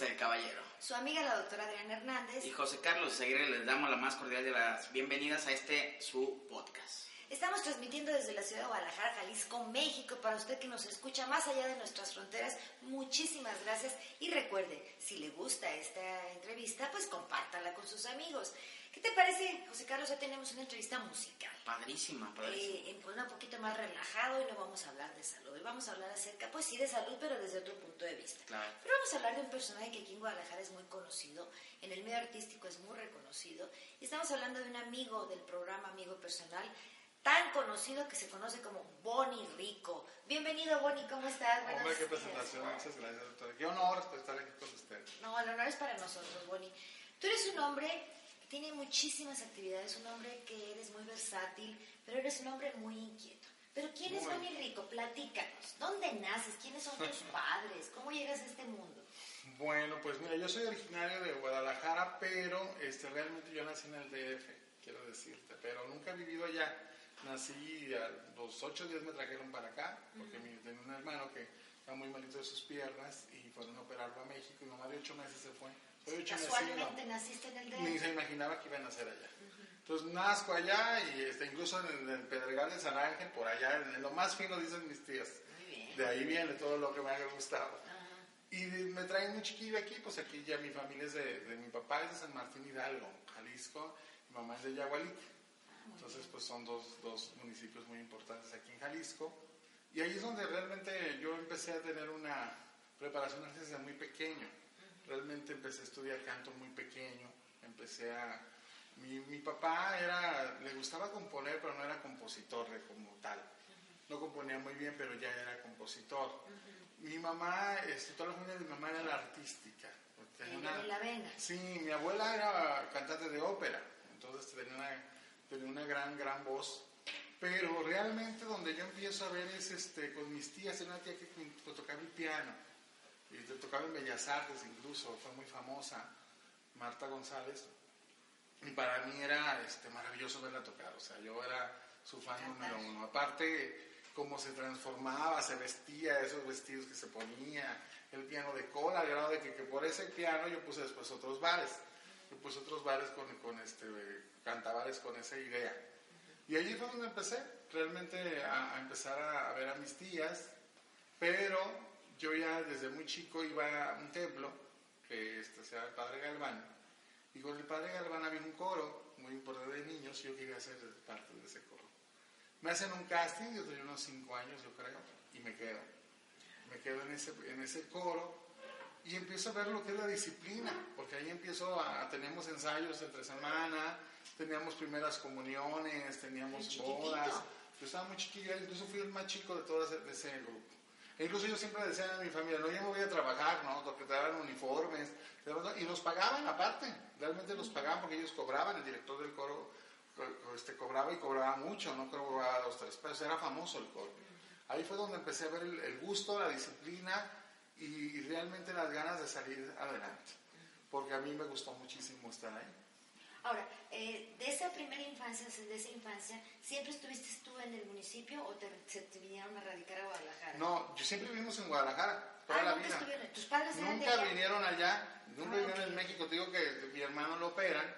del caballero. Su amiga la doctora Adriana Hernández. Y José Carlos Aguirre les damos la más cordial de las bienvenidas a este su podcast. Estamos transmitiendo desde la ciudad de Guadalajara, Jalisco, México. Para usted que nos escucha más allá de nuestras fronteras, muchísimas gracias. Y recuerde, si le gusta esta entrevista, pues compártala con sus amigos. ¿Qué te parece, José Carlos? Hoy tenemos una entrevista musical. Padrísima, padrísima. Eh, en un poquito más relajado y no vamos a hablar de salud. Hoy vamos a hablar acerca, pues sí, de salud, pero desde otro punto de vista. Claro. Pero vamos a hablar de un personaje que aquí en Guadalajara es muy conocido, en el medio artístico es muy reconocido. Y estamos hablando de un amigo del programa Amigo Personal, tan conocido que se conoce como Bonnie Rico. Bienvenido, Bonnie, ¿cómo estás? Buenos Hombre, qué días. presentación, muchas gracias, doctora. Qué honor estar aquí con usted. No, el honor es para nosotros, Bonnie. Tú eres un hombre tiene muchísimas actividades, un hombre que eres muy versátil, pero eres un hombre muy inquieto. Pero ¿quién es Muy. Bonnie Rico? Platícanos. ¿Dónde naces? ¿Quiénes son tus padres? ¿Cómo llegas a este mundo? Bueno, pues mira, yo soy originario de Guadalajara, pero este, realmente yo nací en el DF, quiero decirte, pero nunca he vivido allá. Nací a los ocho días me trajeron para acá, porque mi, tenía un hermano que estaba muy malito de sus piernas y fueron a operarlo a México y mamá de ocho meses se fue. Soy Casualmente naciste en el Ni DF. se imaginaba que iban a hacer allá. Entonces nazco allá y este, incluso en el Pedregal de San Ángel, por allá, en lo más fino dicen mis tías. Muy bien. De ahí viene todo lo que me ha gustado. Ajá. Y me traen muy chiquillo aquí, pues aquí ya mi familia es de, de mi papá es de San Martín Hidalgo, Jalisco, mi mamá es de Yagualic. Entonces, pues son dos, dos municipios muy importantes aquí en Jalisco. Y ahí es donde realmente yo empecé a tener una preparación desde muy pequeño. Realmente empecé a estudiar canto muy pequeño. Empecé a... Mi, mi papá era, le gustaba componer, pero no era compositor de como tal. No componía muy bien, pero ya era compositor. Mi mamá, este, toda la familia de mi mamá era la artística. Tenía de la vena. Sí, mi abuela era cantante de ópera, entonces tenía una, tenía una gran, gran voz. Pero realmente donde yo empiezo a ver es este, con mis tías, era una tía que, que tocaba el piano, y te tocaba en Bellas Artes incluso, fue muy famosa, Marta González. Y para mí era este, maravilloso verla tocar, o sea, yo era su fan número uno. Aparte, cómo se transformaba, se vestía, esos vestidos que se ponía, el piano de cola, al grado de que, que por ese piano yo puse después otros bares. Yo puse otros bares con, con este, cantabares con esa idea. Y allí fue donde empecé, realmente a, a empezar a, a ver a mis tías, pero yo ya desde muy chico iba a un templo, que este, se llama el Padre Galván, y con el Padre Galván había un coro muy importante de niños, y yo quería ser parte de ese coro. Me hacen un casting, yo tenía unos 5 años, yo creo, y me quedo. Me quedo en ese, en ese coro y empiezo a ver lo que es la disciplina, porque ahí empiezo a, teníamos ensayos entre semana, teníamos primeras comuniones, teníamos bodas. Yo estaba muy chiquillo, incluso fui el más chico de todo ese, de ese grupo. E incluso yo siempre decía a mi familia, no, yo me voy a trabajar, ¿no? Porque te daban uniformes, y nos pagaban aparte, realmente los pagaban porque ellos cobraban, el director del coro co- co- este, cobraba y cobraba mucho, no cobraba dos, tres pesos, era famoso el coro. Ahí fue donde empecé a ver el, gusto, la disciplina y realmente las ganas de salir adelante, porque a mí me gustó muchísimo estar ahí. Ahora, eh, de esa primera infancia, de esa infancia, ¿siempre estuviste tú en el municipio o te, se te vinieron a radicar a Guadalajara? No, yo siempre vivimos en Guadalajara, toda Ah, la nunca vida. estuvieron. ¿Tus padres eran de Nunca allá? vinieron allá, nunca Ah, vinieron en México. Te digo que mi hermano lo operan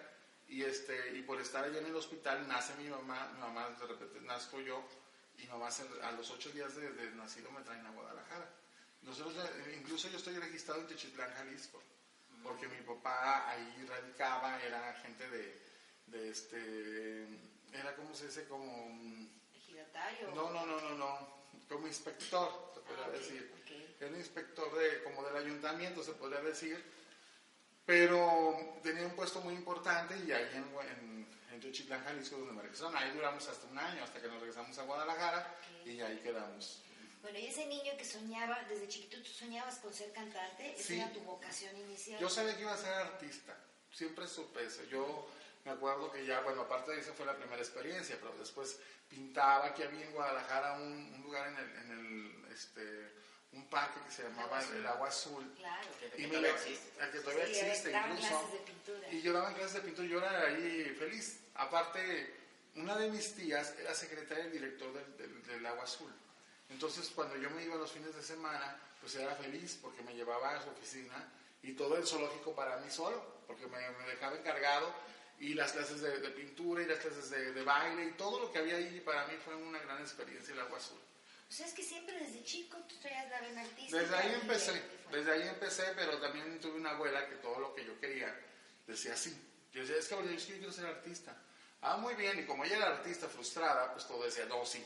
y, este, y por estar allá en el hospital nace mi mamá, mi mamá de repente nazco yo y mamá a los ocho días de, de nacido me traen a Guadalajara. Nosotros, eh, incluso yo estoy registrado en Techitlán, Jalisco, porque mi papá ahí radicaba, era gente de, de este, era como se dice, como, mm, Ejidatario. no, no, no, no, no, como inspector, se podría Ah, decir. ok. Era un inspector de, como del ayuntamiento, se podría decir, pero tenía un puesto muy importante y ahí en, en, en Jalisco, donde me regresaron, ahí duramos hasta un año, hasta que nos regresamos a Guadalajara y ahí quedamos. Bueno, y ese niño que soñaba, desde chiquito tú soñabas con ser cantante, esa Sí. era tu vocación inicial. Yo sabía que iba a ser artista, siempre supe eso. Yo me acuerdo que ya, bueno, aparte de esa fue la primera experiencia, pero después pintaba, aquí había en Guadalajara un, un lugar en el, en el, este, un parque que se llamaba Agua Azul. el Agua Azul. Claro. Que Y me existe. el que todavía Sí, existe incluso. de. Y yo daba en clases de pintura y yo era ahí feliz. Aparte, una de mis tías era secretaria del director del, del- del Agua Azul. Entonces, cuando yo me iba los fines de semana, pues era feliz porque me llevaba a su oficina y todo el zoológico para mí solo, porque me, me dejaba encargado y las clases de, de pintura y las clases de, de baile y todo lo que había ahí para mí fue una gran experiencia el Agua Azul. O sea, es que siempre desde chico tú traías la vena artística. Desde ahí empecé, desde ahí empecé, pero también tuve una abuela que todo lo que yo quería decía sí. Yo decía, es que yo quiero ser artista. Ah, muy bien, y como ella era artista frustrada, pues todo decía, no, sí.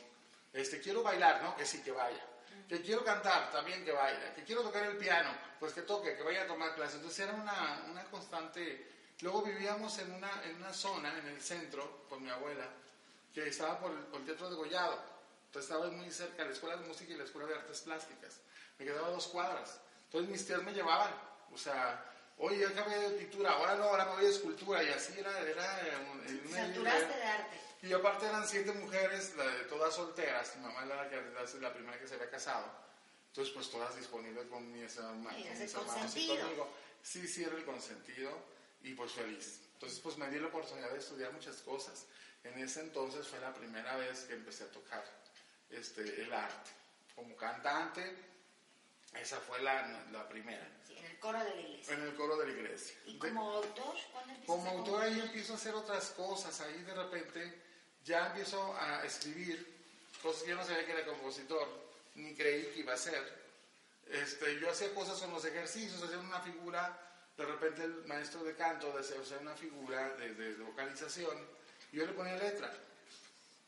Este, quiero bailar, ¿no? Que sí, que vaya. Que quiero cantar, también que vaya. Que quiero tocar el piano, pues que toque, que vaya a tomar clases. Entonces era una, una constante... Luego vivíamos en una, en una zona, en el centro, con mi abuela, que estaba por el, por el Teatro de Gollado. Entonces estaba muy cerca la Escuela de Música y la Escuela de Artes Plásticas. Me quedaba a dos cuadras. Entonces mis tías me llevaban. O sea, oye, ya acabé de pintura, ahora no, ahora me voy de escultura. Y así era, era en una saturaste de arte. Y aparte eran siete mujeres, de todas solteras. Mi mamá era la, primera que se había casado. Entonces, pues todas disponibles con mis, con mis hermanos y conmigo. Sí, sí, era el consentido y pues feliz. Entonces, pues me di la oportunidad de estudiar muchas cosas. En ese entonces fue la primera vez que empecé a tocar este, el arte. Como cantante, esa fue la, la primera, Sí, en el coro de la iglesia. en el coro de la iglesia. ¿Y De- como autor? ¿Cuándo empiezas como autor ahí empiezo a hacer otras cosas, ahí de repente ya empiezo a escribir cosas que yo no sabía que era compositor, ni creí que iba a ser. Este, yo hacía cosas con los ejercicios, hacía una figura, de repente el maestro de canto desea hacer una figura de, de vocalización, y yo le ponía letra.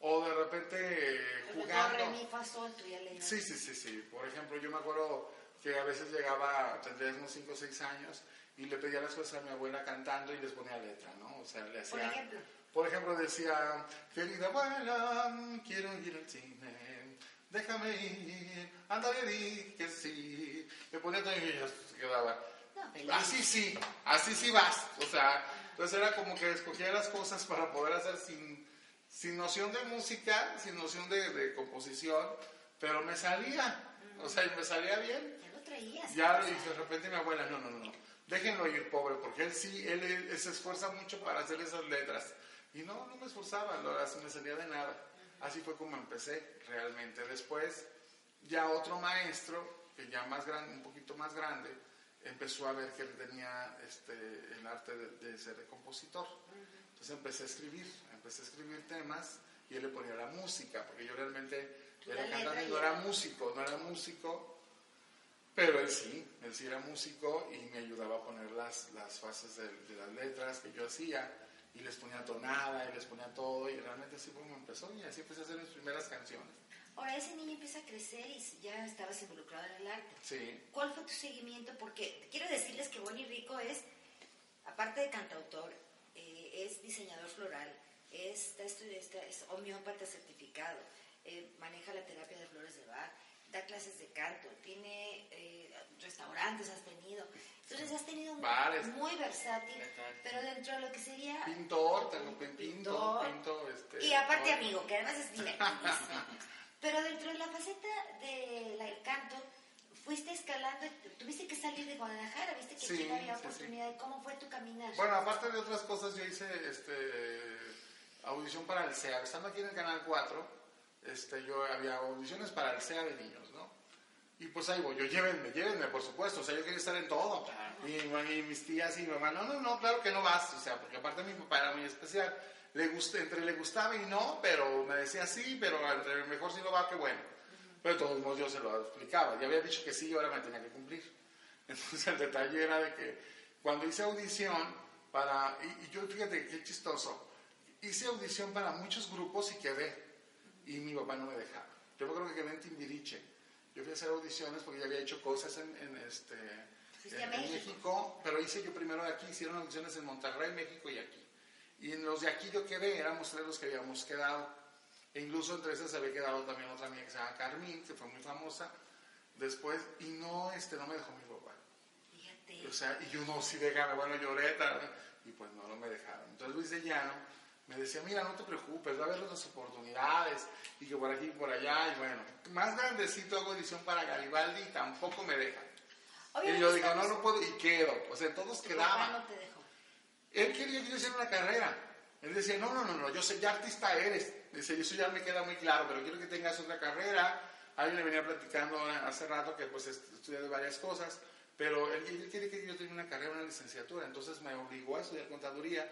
O de repente eh, jugando. re, mi, fa, sol, tú ya leías. Sí, sí, sí, sí. Por ejemplo, yo me acuerdo que a veces llegaba, tendría unos 5 o 6 años, y le pedía las cosas a mi abuela cantando y les ponía letra, ¿no? O sea, le hacía... Por ejemplo. Por ejemplo, decía, querida abuela, quiero ir al cine, déjame ir, ándale, di que sí. Le ponía todo y ella se quedaba. No. Así sí, así sí vas. O sea, entonces era como que escogía las cosas para poder hacer sin, sin noción de música, sin noción de, de composición, pero me salía. O sea, y me salía bien. Ya lo traías. Ya, y de repente mi abuela, no, no, no, no, déjenlo ir, pobre, porque él sí, él, él se esfuerza mucho para hacer esas letras. Y no, no me esforzaba, no me salía de nada. Así fue como empecé realmente. Después, ya otro maestro, que ya más grande, un poquito más grande, empezó a ver que él tenía este, el arte de, de ser compositor. Entonces empecé a escribir, empecé a escribir temas y él le ponía la música, porque yo realmente era cantante, y no era- era músico, no era músico, pero él sí, él sí era músico y me ayudaba a poner las, las fases de, de las letras que yo hacía y les ponía tonada y les ponía todo y realmente así fue como empezó y así empecé a hacer mis primeras canciones. Ahora, ese niño empieza a crecer y ya estabas involucrado en el arte. Sí, ¿Cuál fue tu seguimiento? Porque quiero decirles que Bonnie Rico es, aparte de cantautor, eh, es diseñador floral, es, está está- es homeópata certificado, eh, maneja la terapia de flores de Bach, da clases de canto, tiene eh, restaurantes, has tenido. Entonces has tenido un- Bares. muy versátil, Exacto. pero dentro de lo que sería... pintor, pinto, Pintor. pinto, este, Y aparte amigo, que además es divertidísimo. Pero dentro de la faceta del canto, fuiste escalando, tuviste que salir de Guadalajara, viste que aquí Sí, no había sí, sí. oportunidad. ¿Cómo fue tu caminar? Bueno, aparte de otras cosas, yo hice este, audición para el SEA. Estando aquí en el Canal 4, este, yo había audiciones para el SEA de niños, ¿no? Y pues ahí voy, yo llévenme, llévenme, por supuesto. O sea, yo quería estar en todo. Y, y mis tías y mi mamá, no, no, no, claro que no vas. O sea, porque aparte mi papá era muy especial. Le gusté, entre le gustaba y no, pero me decía sí, pero entre mejor si no va, qué bueno. Pero de todos modos yo se lo explicaba. Ya había dicho que sí y ahora me tenía que cumplir. Entonces el detalle era de que cuando hice audición para... Y, y yo, fíjate, qué chistoso. hice audición para muchos grupos y quedé. Y mi papá no me dejaba. Yo me acuerdo que quedé en Timbiriche. Yo fui a hacer audiciones porque ya había hecho cosas en, en este, en- en México. México, pero hice yo primero de aquí, hicieron audiciones en Monterrey, México y aquí. Y en los de aquí yo quedé, éramos tres los que habíamos quedado. E incluso entre esas había quedado también otra amiga que se llama Carmín, que fue muy famosa después, y no, este, no me dejó mi papá. Fíjate. O sea, y yo no, sí, déjame, bueno, lloré, tal, y pues no, no me dejaron. Entonces Luis de Llano me decía, mira, no te preocupes, va a haber otras oportunidades, y que por aquí y por allá, y bueno, más grandecito hago edición para Garibaldi y tampoco me dejan. Y yo digo, no, no puedo, y quedo. O sea, todos quedaban. no te dejó. Él quería que yo hiciera una carrera. Él decía, no, no, no, no, yo sé, ya artista eres. Dice, eso ya me queda muy claro, pero quiero que tengas otra carrera. Alguien le venía platicando hace rato que pues est- estudié varias cosas, pero él, él quiere que yo tenga una carrera, una licenciatura. Entonces me obligó a estudiar contaduría,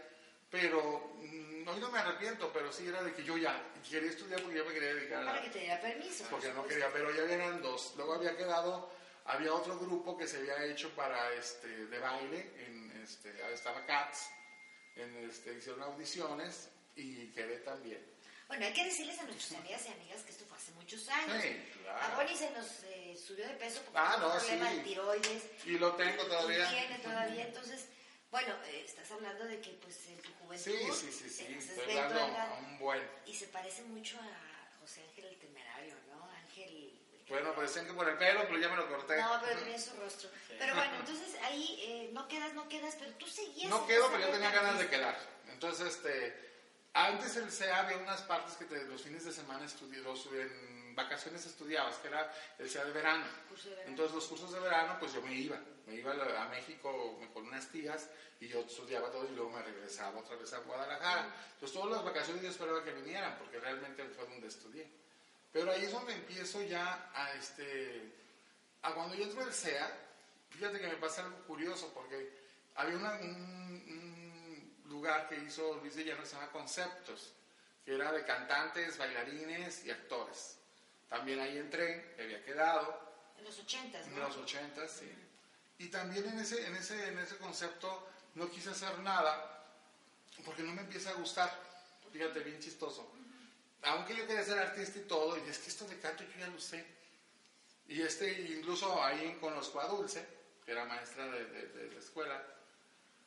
pero mm, hoy no me arrepiento, pero sí era de que yo ya quería estudiar porque yo me quería dedicar a la, Para que te diera permiso. porque por no quería, pero ya eran dos. Luego había quedado, había otro grupo que se había hecho para este de baile, en este, estaba Cats, en este, hicieron audiciones y quedé también. Bueno, hay que decirles a nuestras amigas y amigas que esto fue hace muchos años. Sí, claro. A Bonnie se nos eh, subió de peso porque Ah, no, un problema sí. de tiroides. Y lo tengo todavía. Y tiene todavía, entonces, bueno, eh, estás hablando de que pues en tu juventud Sí, sí, sí, sí, estoy Beto hablando Delgado, a un buen. y se parece mucho a José Ángel el Temerario, ¿no? Ángel... Bueno, pues decían que por el pelo, pero ya me lo corté. No, pero tenía su rostro. Pero bueno, entonces ahí eh, no quedas, no quedas, pero tú seguías... No quedo, pero yo tenía ganas de quedar. Entonces, este, antes el CEA había unas partes que te- los fines de semana estudié, los- en vacaciones estudiabas, que era el CEA de verano. Curso de verano. Entonces los cursos de verano, pues yo me iba, me iba a México con unas tías y yo estudiaba todo y luego me regresaba otra vez a Guadalajara. Entonces todas las vacaciones yo esperaba que vinieran porque realmente fue donde estudié. Pero ahí es donde empiezo ya a este, a cuando yo entro al CEA, fíjate que me pasa algo curioso porque había una- un, un lugar que hizo Luis de Llano que se llama Conceptos, que era de cantantes, bailarines y actores. También ahí entré, me había quedado, En los ochentas, en ¿no? los 80, sí. Y también en ese, en, ese, en ese concepto no quise hacer nada porque no me empieza a gustar. Fíjate, bien chistoso. Aunque yo quería ser artista y todo, y es que esto de canto yo ya lo sé. Y este, incluso ahí conozco a Dulce, que era maestra de, de- la escuela,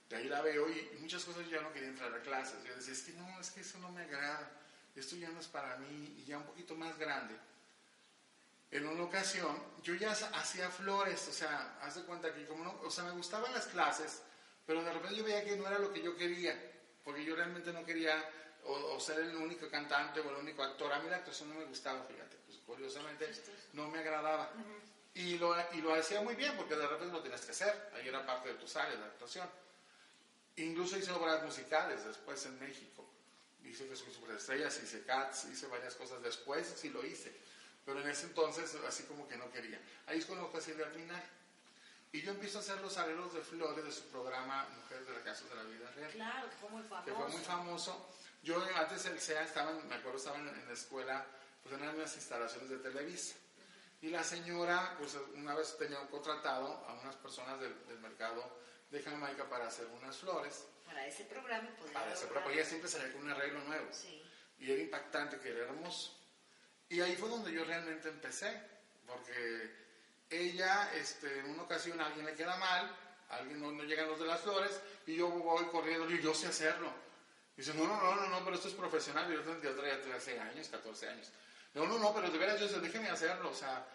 de ahí la veo y, muchas cosas ya no quería entrar a clases. Yo decía, es que no, es que eso no me agrada, esto ya no es para mí, y ya un poquito más grande en una ocasión, yo ya hacía flores, o sea, haz de cuenta que como no, o sea, me gustaban las clases, pero de repente yo veía que no era lo que yo quería, porque yo realmente no quería o, o ser el único cantante o el único actor. A mí la actuación no me gustaba, fíjate, pues curiosamente no me agradaba. Y lo, y lo hacía muy bien, porque de repente lo tenías que hacer, ahí era parte de tus áreas de actuación. Incluso hice obras musicales después en México. Hice que soy superestrellas, hice Cats, hice varias cosas después, sí lo hice. Pero en ese entonces, así como que no quería. Ahí es cuando fue Silvia Pinal. Y yo empiezo a hacer los arreglos de flores de su programa Mujeres de la Casa de la Vida Real Claro, que fue muy famoso. que fue muy famoso. Yo antes el CEA estaba, me acuerdo, estaba en, en la escuela, pues en unas instalaciones de Televisa. Y la señora, pues una vez tenía contratado a unas personas del, del mercado de Jamaica para hacer unas flores. Para ese programa podría Para ese propósito, ella siempre salía con un arreglo nuevo. Sí. Y era impactante, que era hermoso. Y ahí fue donde yo realmente empecé, porque ella, este, en una ocasión a alguien le queda mal, a alguien no, no llegan los de las flores, y yo voy corriendo y yo sé hacerlo. Y dice, no, no, no, no, no, pero esto es profesional, yo tendría traía 13 años, 14 años. No, no, no, pero de veras yo sé, déjeme hacerlo, o sea,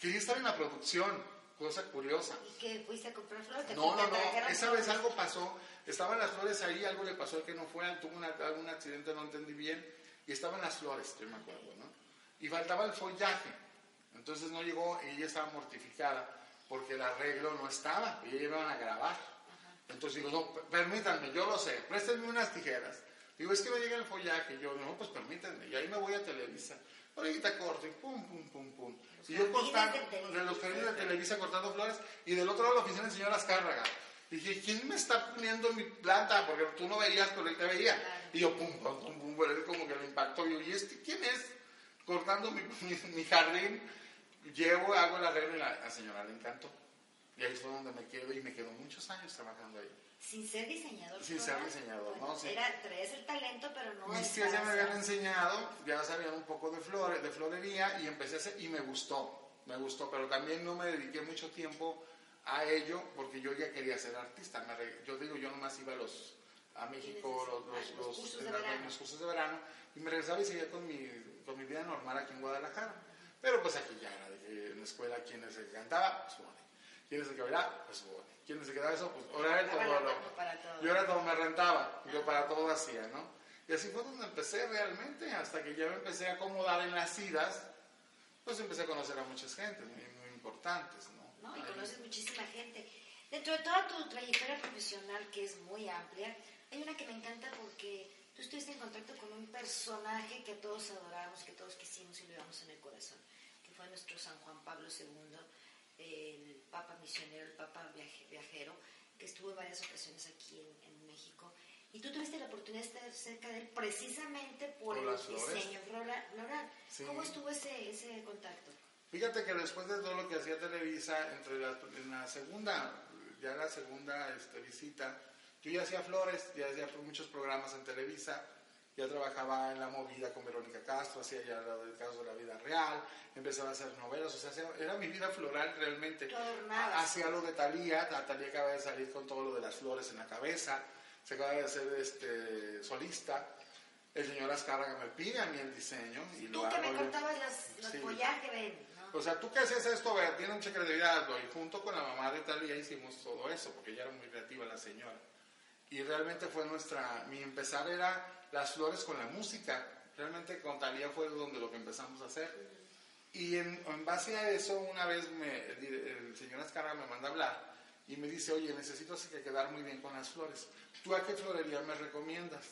quería estar en la producción, cosa curiosa. ¿Y que fuiste a comprar flores? ¿Te- No, no, no. Esa vez algo pasó. Estaban las flores ahí, algo le pasó que no fue, tuvo una- algún accidente, no entendí bien. Y estaban las flores, yo me acuerdo, ¿no? Y faltaba el follaje. Entonces no llegó y ella estaba mortificada porque el arreglo no estaba. Y ella iban a grabar. Entonces digo, no, permítanme, yo lo sé, préstenme unas tijeras. Digo, es que me llega el follaje. Y yo, no, pues permítanme. Y ahí me voy a Televisa. Ahorita corto y pum, pum, pum, pum. Y yo cortando, de los jardines de Televisa cortando flores. Y del otro lado de la oficina el señor Azcárraga. Dije, ¿quién me está poniendo mi planta? Porque tú no veías, pero él te veía. Y yo, pum, pum, pum, pum, como que le impactó. Y yo, ¿y este quién es? Cortando mi, mi, mi jardín. Llevo, hago el arreglo y la, la señora le encantó. Y ahí fue donde me quedo y me quedo muchos años trabajando ahí. Sin ser diseñador. Sin ser diseñador, Bueno, ¿no? Sí. Era, traías el talento, pero no Mis tías ya me habían enseñado, ya sabían un poco de flores, de florería y empecé a hacer, y me gustó, me gustó, pero también no me dediqué mucho tiempo a ello porque yo ya quería ser artista. Me yo digo, yo nomás iba a los a México, los, los, los los- cursos de la- verano. los cursos de verano y me regresaba y seguía con mi, con mi vida normal aquí en Guadalajara. Pero pues aquí ya era de que en la escuela quién es el que cantaba, pues Bonnie. ¿Quién es el que bailaba? Pues Bonnie. ¿Quién es el que daba eso? Pues ahora era Daba todo lo-. Yo era todo, me rentaba, yo para todo hacía, ¿no? Y así fue donde empecé realmente, hasta que ya me empecé a acomodar en las idas, pues empecé a conocer a muchas gentes muy, muy importantes, ¿no? ¿no? Y conoces muchísima gente. Dentro de toda tu trayectoria profesional, que es muy amplia, hay una que me encanta porque tú estuviste en contacto con un personaje que todos adoramos, que todos quisimos y lo llevamos en el corazón, que fue nuestro San Juan Pablo II, el Papa misionero, el Papa viaje- viajero, que estuvo en varias ocasiones aquí en, en México. Y tú tuviste la oportunidad de estar cerca de él precisamente por, Por el diseño flora- floral. Sí. ¿Cómo estuvo ese, ese contacto? Fíjate que después de todo lo que hacía Televisa, entre la, en la segunda, ya la segunda este, visita, yo ya hacía flores, ya hacía muchos programas en Televisa, ya trabajaba en La Movida con Verónica Castro, hacía ya del caso de la vida real, empezaba a hacer novelas, o sea, era mi vida floral realmente. Hacía lo de Talía, Talía acaba de salir con todo lo de las flores en la cabeza, se acaba de hacer este, solista. El señor Azcárraga me pide a mí el diseño y lo Tú que hago me contabas los Sí. follaje, ven, ¿no? O sea, tú que hacías esto, a ver, tiene un cheque de vida. Y junto con la mamá de Talía hicimos todo eso, porque ella era muy creativa la señora. Y realmente fue nuestra, mi empezar era las flores con la música. Realmente con Talía fue donde lo que empezamos a hacer. Y en, en base a eso, una vez me, el, el señor Azcarra me manda a hablar y me dice, oye, necesito así que quedar muy bien con las flores. ¿Tú a qué florería me recomiendas?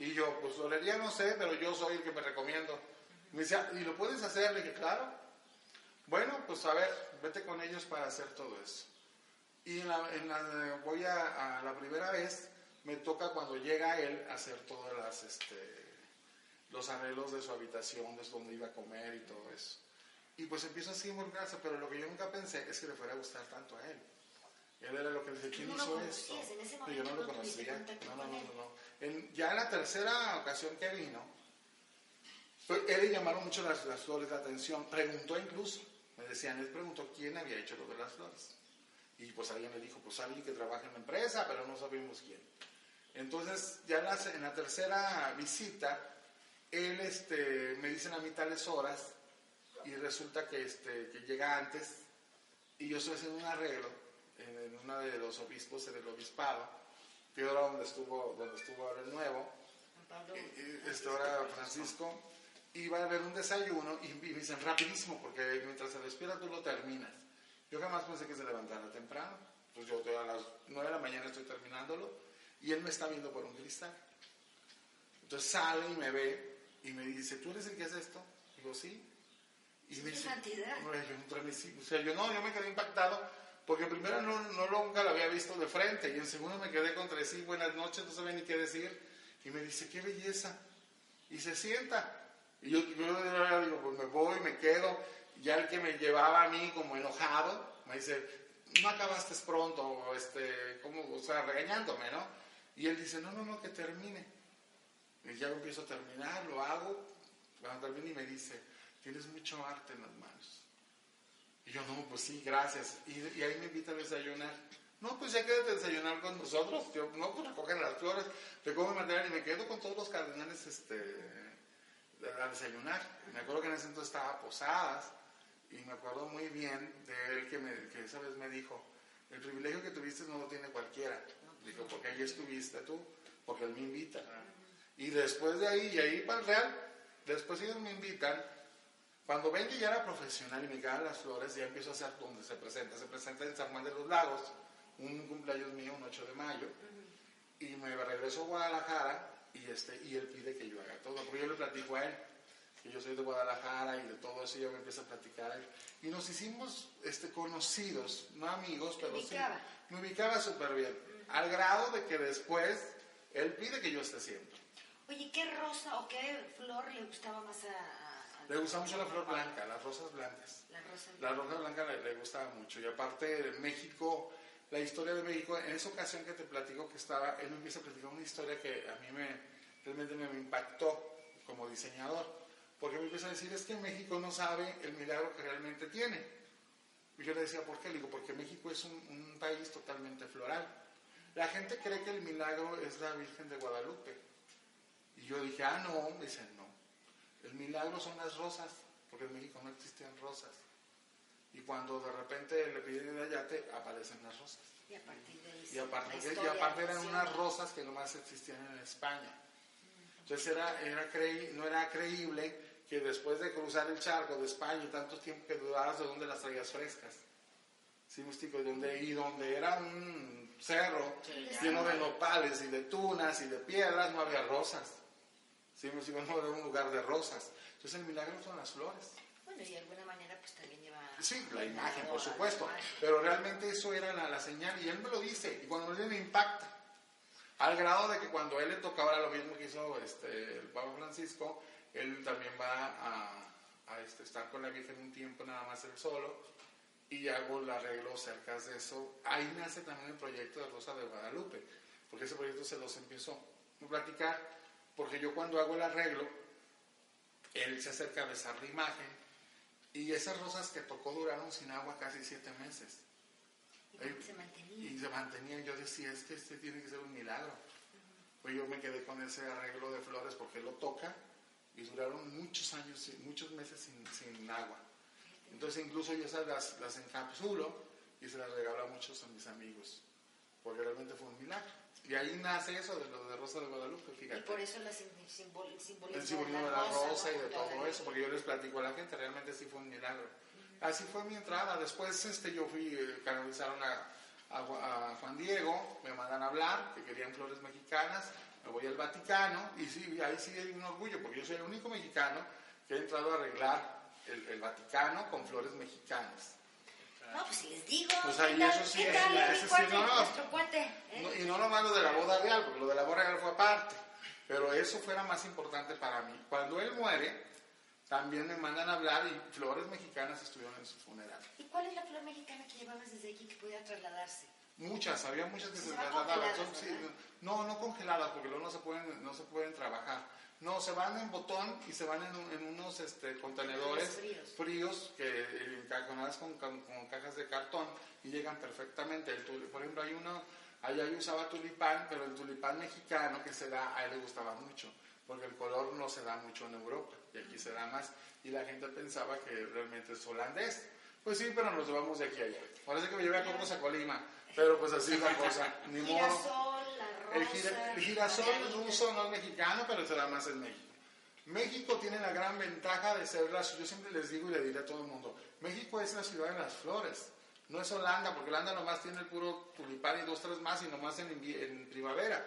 Y yo, pues florería no sé, pero yo soy el que me recomiendo. Me dice, "Ah, ¿y lo puedes hacer? Le dije, claro. Bueno, pues a ver, vete con ellos para hacer todo eso. Y en la, en la- voy a, a la primera vez, me toca cuando llega él hacer todas las, este, los arreglos de su habitación, de donde iba a comer y todo eso. Y pues empiezo así a involucrarse, pero lo que yo nunca pensé es que le fuera a gustar tanto a él. Él era lo que dice, ¿quién no lo hizo esto? No, yo no lo conocía. No, no, no, no, no. En- ya en la tercera ocasión que vino, él le llamaron mucho las, las flores la atención. Preguntó incluso, me decían, él preguntó quién había hecho lo de las flores. Y pues alguien le dijo, pues alguien que trabaja en la empresa, pero no sabemos quién. Entonces, ya en la, en la tercera visita, él este, me dicen a mí tales horas y resulta que, este, que llega antes y yo estoy haciendo un arreglo en, en uno de los obispos del obispado, que era donde estuvo, donde estuvo ahora el nuevo, y- y este ahora Francisco, iba a haber un desayuno y, y me dicen rapidísimo, porque mientras se despierta tú lo terminas. Yo jamás pensé que se levantara temprano, pues yo a las 9 de la mañana estoy terminándolo y él me está viendo por un cristal. Entonces sale y me ve y me dice, ¿tú eres el que hace esto? Digo, sí. Y me ¡Qué dice, cantidad! "Bueno, yo sí". O sea, yo no, yo me quedé impactado porque primero no, no nunca lo había visto de frente y en segundo me quedé contra sí, buenas noches, no sabía ni qué decir. Y me dice, qué belleza. Y se sienta. Y yo, yo digo, pues me voy, me quedo. Ya el que me llevaba a mí como enojado, me dice, no acabaste pronto, este, como, o sea, regañándome, ¿no? Y él dice, no, no, no, que termine. Y ya empiezo a terminar, lo hago. Cuando termine y me dice, tienes mucho arte en las manos. Y yo, no, pues sí, gracias. Y, ahí me invita a desayunar. No, pues ya quédate a desayunar con nosotros. Yo, no, pues recogen las flores, recogen material y me quedo con todos los cardenales este, a desayunar. Me acuerdo que en ese entonces estaba Posadas y me acuerdo muy bien de él que, me, que esa vez me dijo, el privilegio que tuviste no lo tiene cualquiera. Dijo, porque ahí estuviste tú, porque él me invita. Y después de ahí, y ahí para el Real, después ellos me invitan, cuando ven que ya era profesional y me quedan las flores, ya empiezo a hacer donde se presenta. Se presenta en San Juan de los Lagos, un cumpleaños mío, un 8 de mayo, y me regreso a Guadalajara y, este, y él pide que yo haga todo, porque yo le platico a él, que yo soy de Guadalajara y de todo eso, y yo me empiezo a platicar. Y nos hicimos este, conocidos, no amigos, pero ubicaba. sí. Me ubicaba súper bien, al grado de que después él pide que yo esté siempre. Oye, ¿qué rosa o qué flor le gustaba más a... a- Le gusta mucho la flor blanca, las rosas blancas. La rosa. La rosa blanca le, le gustaba mucho y aparte en México la historia de México. En esa ocasión que te platico que estaba, él me empieza a platicar una historia que a mí me, realmente me impactó como diseñador. Porque me empieza a decir, es que México no sabe el milagro que realmente tiene. Y yo le decía, ¿por qué? Le digo, porque México es un, un país totalmente floral. La gente cree que el milagro es la Virgen de Guadalupe. Y yo dije, ah, no, me dicen, no. El milagro son las rosas, porque en México no existían rosas. Y cuando de repente le piden el ayate, aparecen las rosas. Y a partir de ahí, Y aparte, la y aparte eran unas rosas que nomás existían en España. Entonces era, era creí- no era creíble que después de cruzar el charco de España y tanto tiempo que dudabas de dónde las traías frescas. ¿Sí? Y donde, y donde era un cerro lleno de nopales y de tunas y de piedras, no había rosas. ¿Sí explico? No era un lugar de rosas. Entonces el milagro son las flores. Bueno, y de alguna manera pues también lleva... Sí, la imagen, por supuesto. Pero realmente eso era la, la señal y él me lo dice. Y cuando me lo dice me impacta. Al grado de que cuando él le toca ahora lo mismo que hizo este, el Papa Francisco, él también va a, a, este, estar con la Virgen un tiempo nada más él solo y hago el arreglo cerca de eso. Ahí nace también el proyecto de Rosa de Guadalupe, porque ese proyecto se los empezó a platicar, porque yo cuando hago el arreglo, él se acerca a besar la imagen y esas rosas que tocó duraron sin agua casi siete meses. Y Ahí- se mantenía. Y se mantenían. Yo decía, es que este tiene que ser un milagro. Pues yo me quedé con ese arreglo de flores porque lo toca y duraron muchos años, muchos meses sin, sin agua. Entonces incluso yo esas las, las encapsulo y se las regalo a muchos a mis amigos. Porque realmente fue un milagro. Y ahí nace eso de lo de Rosa de Guadalupe, Y por eso la sim- simbol, simbolismo, El simbolismo de la rosa y de todo eso, porque yo les platico a la gente, realmente sí fue un milagro. Así fue mi entrada. Después este, yo fui, eh, canalizaron a, a Ju- a Juan Diego, me mandan a hablar, que querían flores mexicanas, me voy al Vaticano, y sí, ahí sí hay un orgullo, porque yo soy el único mexicano que ha entrado a arreglar el, el Vaticano con flores mexicanas. No, pues si les digo. Pues ¿qué ahí eso sí ¿Qué es- ese sí, no, no. Cuate. ¿eh? No, y no lo de la boda real, porque lo de la boda real fue aparte. Pero eso fuera más importante para mí. Cuando él muere, también me mandan a hablar y flores mexicanas estuvieron en su funeral. ¿Y cuál es la flor mexicana que llevabas desde aquí que pudiera trasladarse? Muchas, había muchas que Se se trasladaban. Son- sí, no, no congeladas, porque luego no se pueden, no se pueden trabajar. No, se van en botón y se van en, en unos este, contenedores Fríos. fríos que encajonadas con, con- con cajas de cartón y llegan perfectamente. El tuli- por ejemplo, hay uno, allá yo usaba tulipán, pero el tulipán mexicano que se da, a él le gustaba mucho, porque el color no se da mucho en Europa y aquí se da más. Y la gente pensaba que realmente es holandés. Pues sí, pero nos llevamos de aquí a allá. Parece que me llevé a Cocos a Colima, pero pues así es la cosa, ni modo. Girasol, la rosa. El, gira- el girasol ruso no es mexicano, pero se da más en México. México tiene la gran ventaja de ser la yo siempre les digo y le diré a todo el mundo, México es la ciudad de las flores, no es Holanda, porque Holanda nomás tiene el puro tulipán y dos, tres más y nomás en, en primavera.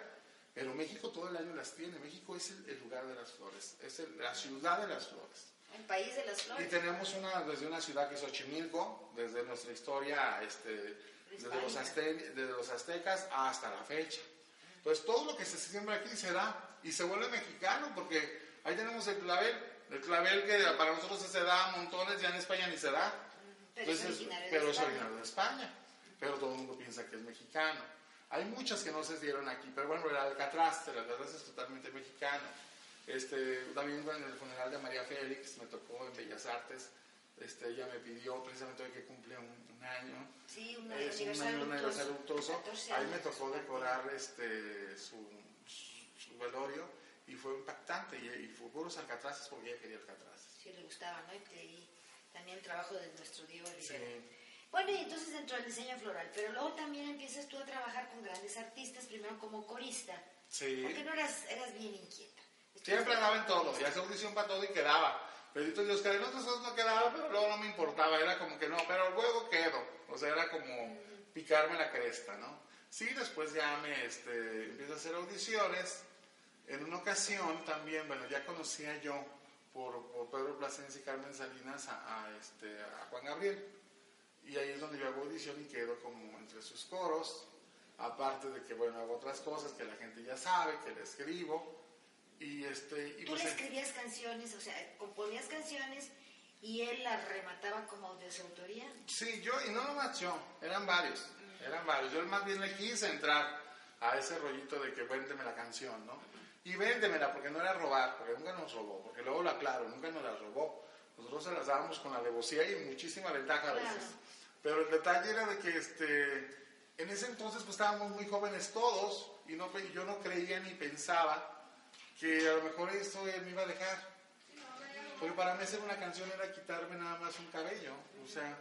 Pero México todo el año las tiene, México es el, el lugar de las flores, es el- la ciudad de las flores. El país de las Y flores. tenemos una, desde una ciudad que es Xochimilco, desde nuestra historia, este, desde, los azte- desde los aztecas hasta la fecha. Entonces todo lo que se siembra aquí se da y se vuelve mexicano porque ahí tenemos el clavel, el clavel que para nosotros se da a montones, ya en España ni se da. Pero es Entonces, originario de pero es originario de España. Pero todo el mundo piensa que es mexicano. Hay muchas que no se dieron aquí, pero bueno, el Alcatraz, el Alcatraz es totalmente mexicano. Este, también en el funeral de María Félix me tocó en Bellas Artes. Este, ella me pidió precisamente hoy que cumple un, un año. Sí, un Es un año, un aniversario luctuoso. luctuoso. 14 Ahí me tocó decorar este, su, su, su velorio y fue impactante. Y, y fue puros alcatraces porque ella quería alcatraces. Sí, le gustaba, ¿no? Y, te- y también el trabajo de nuestro Diego Rivera. Sí. Bueno, y entonces dentro del diseño floral, pero luego también empiezas tú a trabajar con grandes artistas, primero como corista, Sí. porque no eras, eras bien inquieta. Siempre andaba en todo, y hacía audición para todo y quedaba. Bendito Dios, que en otros cosas no quedaba, pero luego no me importaba, era como que no, pero luego quedo. O sea, era como picarme la cresta, ¿no? Sí, después ya me este, empiezo a hacer audiciones. En una ocasión también, bueno, ya conocía yo por, por Pedro Plasencia y Carmen Salinas a, a, este, a Juan Gabriel. Y ahí es donde yo hago audición y quedo como entre sus coros. Aparte de que, bueno, hago otras cosas que la gente ya sabe, que le escribo. Y este, y Tú pues, le escribías canciones, o sea, componías canciones y él las remataba como de su autoría. Sí, yo, y no nomás yo, eran varios. eran varios. Yo más bien le quise entrar a ese rollito de que véndeme la canción, ¿no? Y véndemela, porque no era robar, porque nunca nos robó, porque luego lo aclaro, nunca nos la robó. Nosotros se las dábamos con alevosía y muchísima ventaja a veces. Claro. Pero el detalle era de que este, en ese entonces pues estábamos muy jóvenes todos y no, yo no creía ni pensaba que a lo mejor esto él me iba a dejar. Porque para mí hacer una canción era quitarme nada más un cabello. O sea,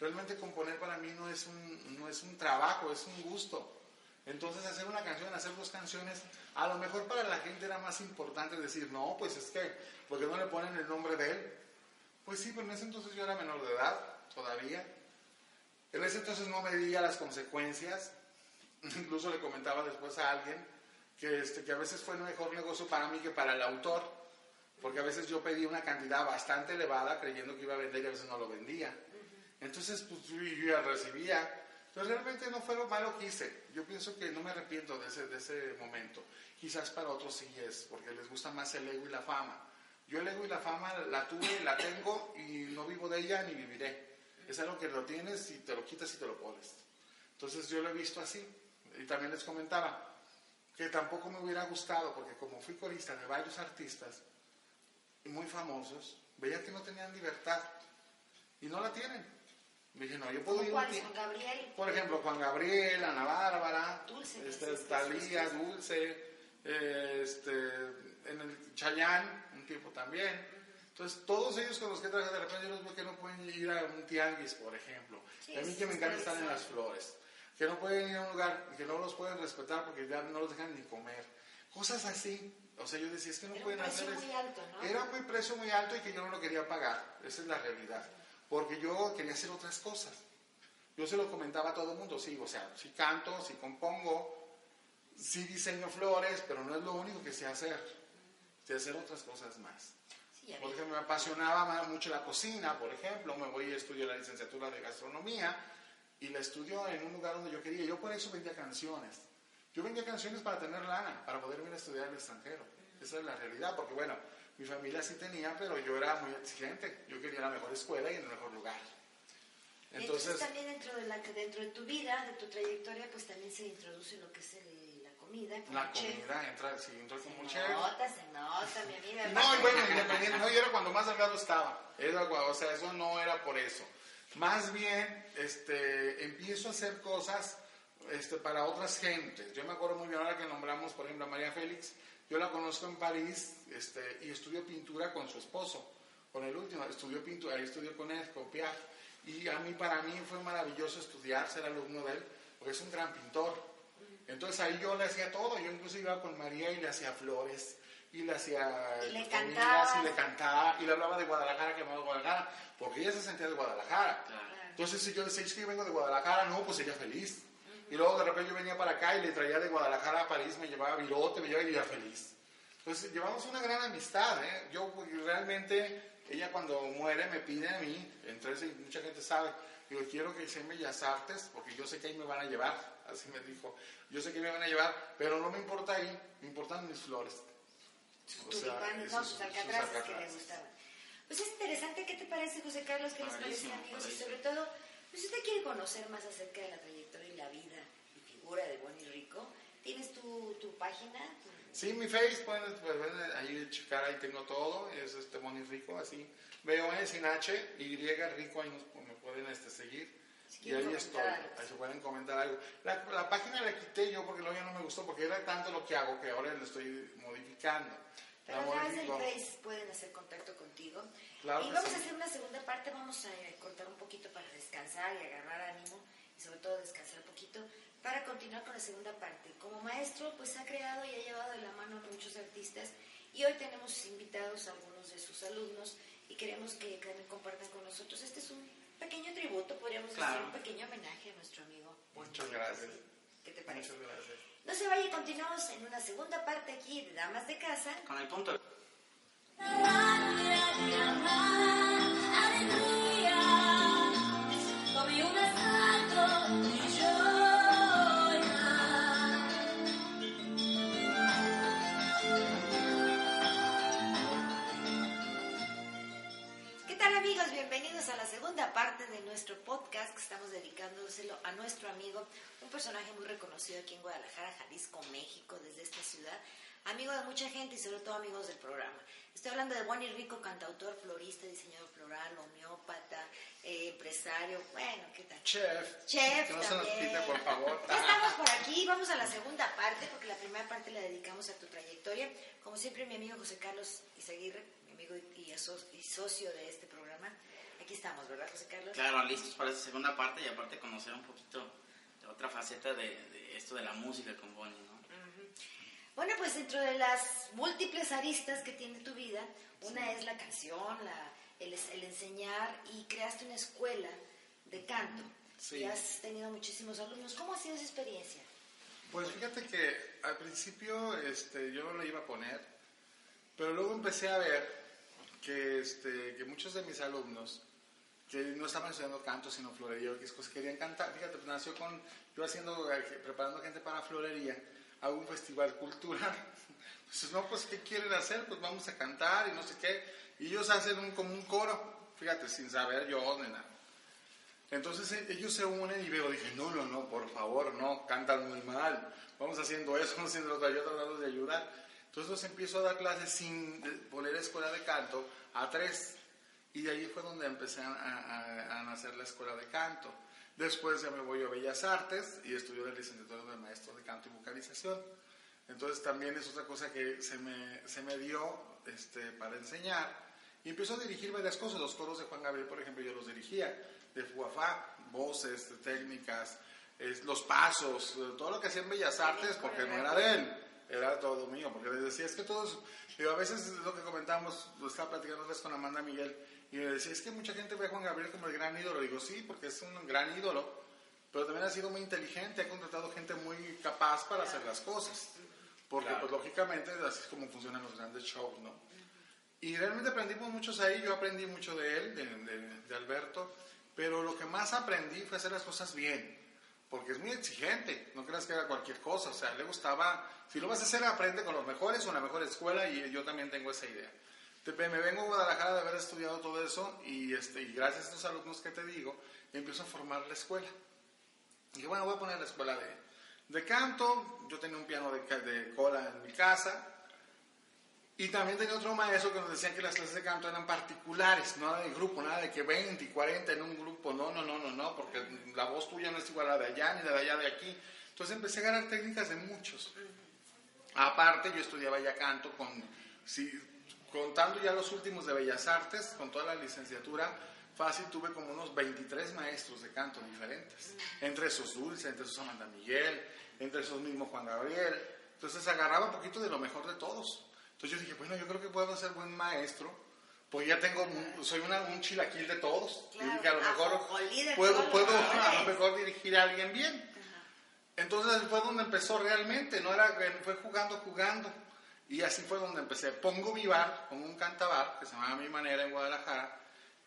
realmente componer para mí no es un, no es un trabajo, es un gusto. Entonces hacer una canción, hacer dos canciones, a lo mejor para la gente era más importante decir, no, pues es que, ¿por qué no le ponen el nombre de él? Pues sí, pero en ese entonces yo era menor de edad, todavía. En ese entonces no medía las consecuencias. Incluso le comentaba después a alguien que, este, que a veces fue mejor negocio para mí que para el autor, porque a veces yo pedía una cantidad bastante elevada creyendo que iba a vender y a veces no lo vendía. Entonces, pues yo, ya recibía. Pero realmente no fue lo malo que hice. Yo pienso que no me arrepiento de ese, de ese momento. Quizás para otros sí es, porque les gusta más el ego y la fama. Yo el ego y la fama la tuve, la tengo y no vivo de ella ni viviré. Es algo que lo tienes y te lo quitas y te lo pones. Entonces yo lo he visto así. Y también les comentaba que tampoco me hubiera gustado, porque como fui corista de varios artistas muy famosos, veía que no tenían libertad. Y no la tienen. Me dije, no, yo puedo ¿Cómo ir Juan Gabriel. por ejemplo, Juan Gabriel, Ana Bárbara, Dulce, este, Talía, Dulce, este, en el Chayán, un tiempo también. Entonces, todos ellos con los que traje de repente, yo los veo que no pueden ir a un tianguis, por ejemplo. Sí, Y a mí que me encanta estar en las flores. Que no pueden ir a un lugar, que no los pueden respetar porque ya no los dejan ni comer. Cosas así. O sea, yo decía, es que no Era un pueden precio hacer muy alto, ¿no? Era un precio muy alto y que yo no lo quería pagar. Esa es la realidad. Porque yo quería hacer otras cosas. Yo se lo comentaba a todo el mundo, sí, o sea, sí canto, sí compongo, sí diseño flores, pero no es lo único que sé hacer. Sé hacer otras cosas más. Sí, vi. Porque me apasionaba mucho la cocina, por ejemplo, me voy a estudiar la licenciatura de gastronomía y la estudio en un lugar donde yo quería. Yo por eso vendía canciones. Yo vendía canciones para tener lana, para poder ir a estudiar al extranjero. Esa es la realidad, porque bueno, mi familia sí tenía, pero yo era muy exigente. Yo quería la mejor escuela y en el mejor lugar. Entonces, Entonces, también dentro de, la, dentro de tu vida, de tu trayectoria, pues también se introduce lo que es el- comida. la comida entra, sí, entró Se como chef. nota, se nota, mi amiga. No, y bueno, independiente, no, y era cuando más delgado estaba. Era, o sea, eso no era por eso. Más bien, este, empiezo a hacer cosas este, para otras gentes. Yo me acuerdo muy bien ahora que nombramos, por ejemplo, a María Félix. Yo la conozco en París este, y estudió pintura con su esposo, con el último. Estudió pintura, ahí estudió con él, con Piaf. Y a mí, para mí, fue maravilloso estudiar, ser alumno de él, porque es un gran pintor. Entonces ahí yo le hacía todo, yo incluso iba con María y le hacía flores, y le hacía Y le comidas, cantaba. y le cantaba, y le hablaba de Guadalajara, que amaba Guadalajara, porque ella se sentía de Guadalajara. Entonces si yo decía, es que yo vengo de Guadalajara, no, pues ella feliz. Y luego de repente yo venía para acá y le traía de Guadalajara a París, me llevaba virote, me llevaba y ella feliz. Entonces llevamos una gran amistad, ¿eh? Yo pues, realmente, ella cuando muere me pide a mí, entonces mucha gente sabe, digo, quiero que sea en Bellas Artes, porque yo sé que ahí me van a llevar, así me dijo, yo sé que me van a llevar, pero no me importa ahí, me importan mis flores. Sea, tulipanes, no, sus sus alcatraces que le gustaban. Pues es interesante, ¿qué te parece, José Carlos? ¿Qué les parece, amigos? Y sobre todo, pues si usted quiere conocer más acerca de la trayectoria y la vida y figura de Bonnie Rico, ¿tienes tu, tu página? Tu- Sí, mi Face, pueden, pueden ahí checar, ahí tengo todo, es este Moni Rico, así. Veo en sin H, Y Rico, ahí nos- me pueden este, seguir. Si Y ahí estoy, algo. ahí se pueden comentar algo. La, la página la quité yo porque luego ya no me gustó, porque era tanto lo que hago que ahora lo estoy modificando. Pero La a través del. Face pueden hacer contacto contigo. Claro y vamos sí. a hacer una segunda parte, vamos a eh, cortar un poquito para descansar y agarrar ánimo y sobre todo descansar un poquito para continuar con la segunda parte. Como maestro, pues ha creado y ha llevado de la mano a muchos artistas y hoy tenemos invitados a algunos de sus alumnos y queremos que también compartan con nosotros. Este es un pequeño tributo, podríamos Claro. decir, un pequeño homenaje a nuestro amigo. Muchas gracias. ¿Qué te parece? Muchas gracias. No se vaya, continuamos en una segunda parte aquí de Damas de Casa. Con el punto. Estamos dedicándoselo a nuestro amigo, un personaje muy reconocido aquí en Guadalajara, Jalisco, México, desde esta ciudad, amigo de mucha gente y sobre todo amigos del programa. Estoy hablando de Bonnie Rico, cantautor, florista, diseñador floral, homeópata, eh, empresario, bueno, ¿qué tal? Chef. Chef no se nos por favor. Ya estamos por aquí, vamos a la segunda parte, porque la primera parte la dedicamos a tu trayectoria. Como siempre, mi amigo José Carlos Izaguirre, mi amigo y, y socio de este programa. Aquí estamos, ¿verdad, José Carlos? Claro, listos para esta segunda parte y aparte conocer un poquito de otra faceta de, de esto de la música con Bonnie, ¿no? Bueno, pues dentro de las múltiples aristas que tiene tu vida, una es la canción, la, el, el enseñar y creaste una escuela de canto. Sí. Y has tenido muchísimos alumnos. ¿Cómo ha sido esa experiencia? Pues fíjate que al principio este, yo no lo iba a poner, pero luego empecé a ver que, este, que muchos de mis alumnos que no estaban estudiando canto sino florería o X cosas querían cantar. Fíjate, pues, nació con yo haciendo, eh, preparando gente para florería, hago un festival cultural. Entonces, no, pues, ¿qué quieren hacer? Pues vamos a cantar y no sé qué. Y ellos hacen un, como un coro, fíjate, sin saber yo ni nada. Entonces eh, ellos se unen y veo, dije, no, no, no, por favor, no, cantan muy mal. Vamos haciendo eso, vamos haciendo lo yo tratando de ayudar. Entonces los empiezo a dar clases sin poner escuela de canto a tres. Y de ahí fue donde empecé a, a- a nacer la escuela de canto. Después ya me voy a Bellas Artes y estudio el licenciatura de maestro de canto y vocalización. Entonces también es otra cosa que se me, se me dio este, para enseñar. Y empiezo a dirigir varias cosas. Los coros de Juan Gabriel, por ejemplo, yo los dirigía. De Fuafá, voces, técnicas, es- los pasos, todo lo que hacía en Bellas Artes, porque no era de él, era todo mío. Porque le decía, es que todos, digo, a veces es lo que comentamos, lo estaba platicando con Amanda Miguel, y me decía, es que mucha gente ve a Juan Gabriel como el gran ídolo. Digo, sí, porque es un gran ídolo, pero también ha sido muy inteligente, ha contratado gente muy capaz para hacer las cosas. Porque, Claro. pues, lógicamente, así es como funcionan los grandes shows, ¿no? Y realmente aprendimos muchos ahí, yo aprendí mucho de él, de, de- de Alberto, pero lo que más aprendí fue hacer las cosas bien, porque es muy exigente, no creas que era cualquier cosa, o sea, le gustaba, si lo vas a hacer, aprende con los mejores o en la mejor escuela, y yo también tengo esa idea. Te- Me vengo a Guadalajara de haber estudiado todo eso, y, este, y gracias a estos alumnos que te digo, empiezo a formar la escuela. Y dije, bueno, voy a poner la escuela de, de canto, yo tenía un piano de, de cola en mi casa, y también tenía otro maestro que nos decían que las clases de canto eran particulares, nada de grupo, nada de que 20 y 40 en un grupo, no, no, no, no, no, porque la voz tuya no es igual a la de allá ni la de allá de aquí. Entonces empecé a ganar técnicas de muchos. Aparte, yo estudiaba ya canto con, si, contando ya los últimos de Bellas Artes, con toda la licenciatura, fácil tuve como unos 23 maestros de canto diferentes. Entre esos Dulce, entre esos Amanda Miguel, entre esos mismo Juan Gabriel. Entonces agarraba un poquito de lo mejor de todos. Entonces yo dije, bueno, yo creo que puedo ser buen maestro, pues ya tengo, soy una- un chilaquil de todos. y dije, a lo mejor puedo, puedo a lo mejor dirigir a alguien bien. Entonces fue donde empezó realmente, no era que fue jugando, jugando. Y así fue donde empecé. Pongo mi bar, pongo un cantabar, que se llama Mi Manera en Guadalajara,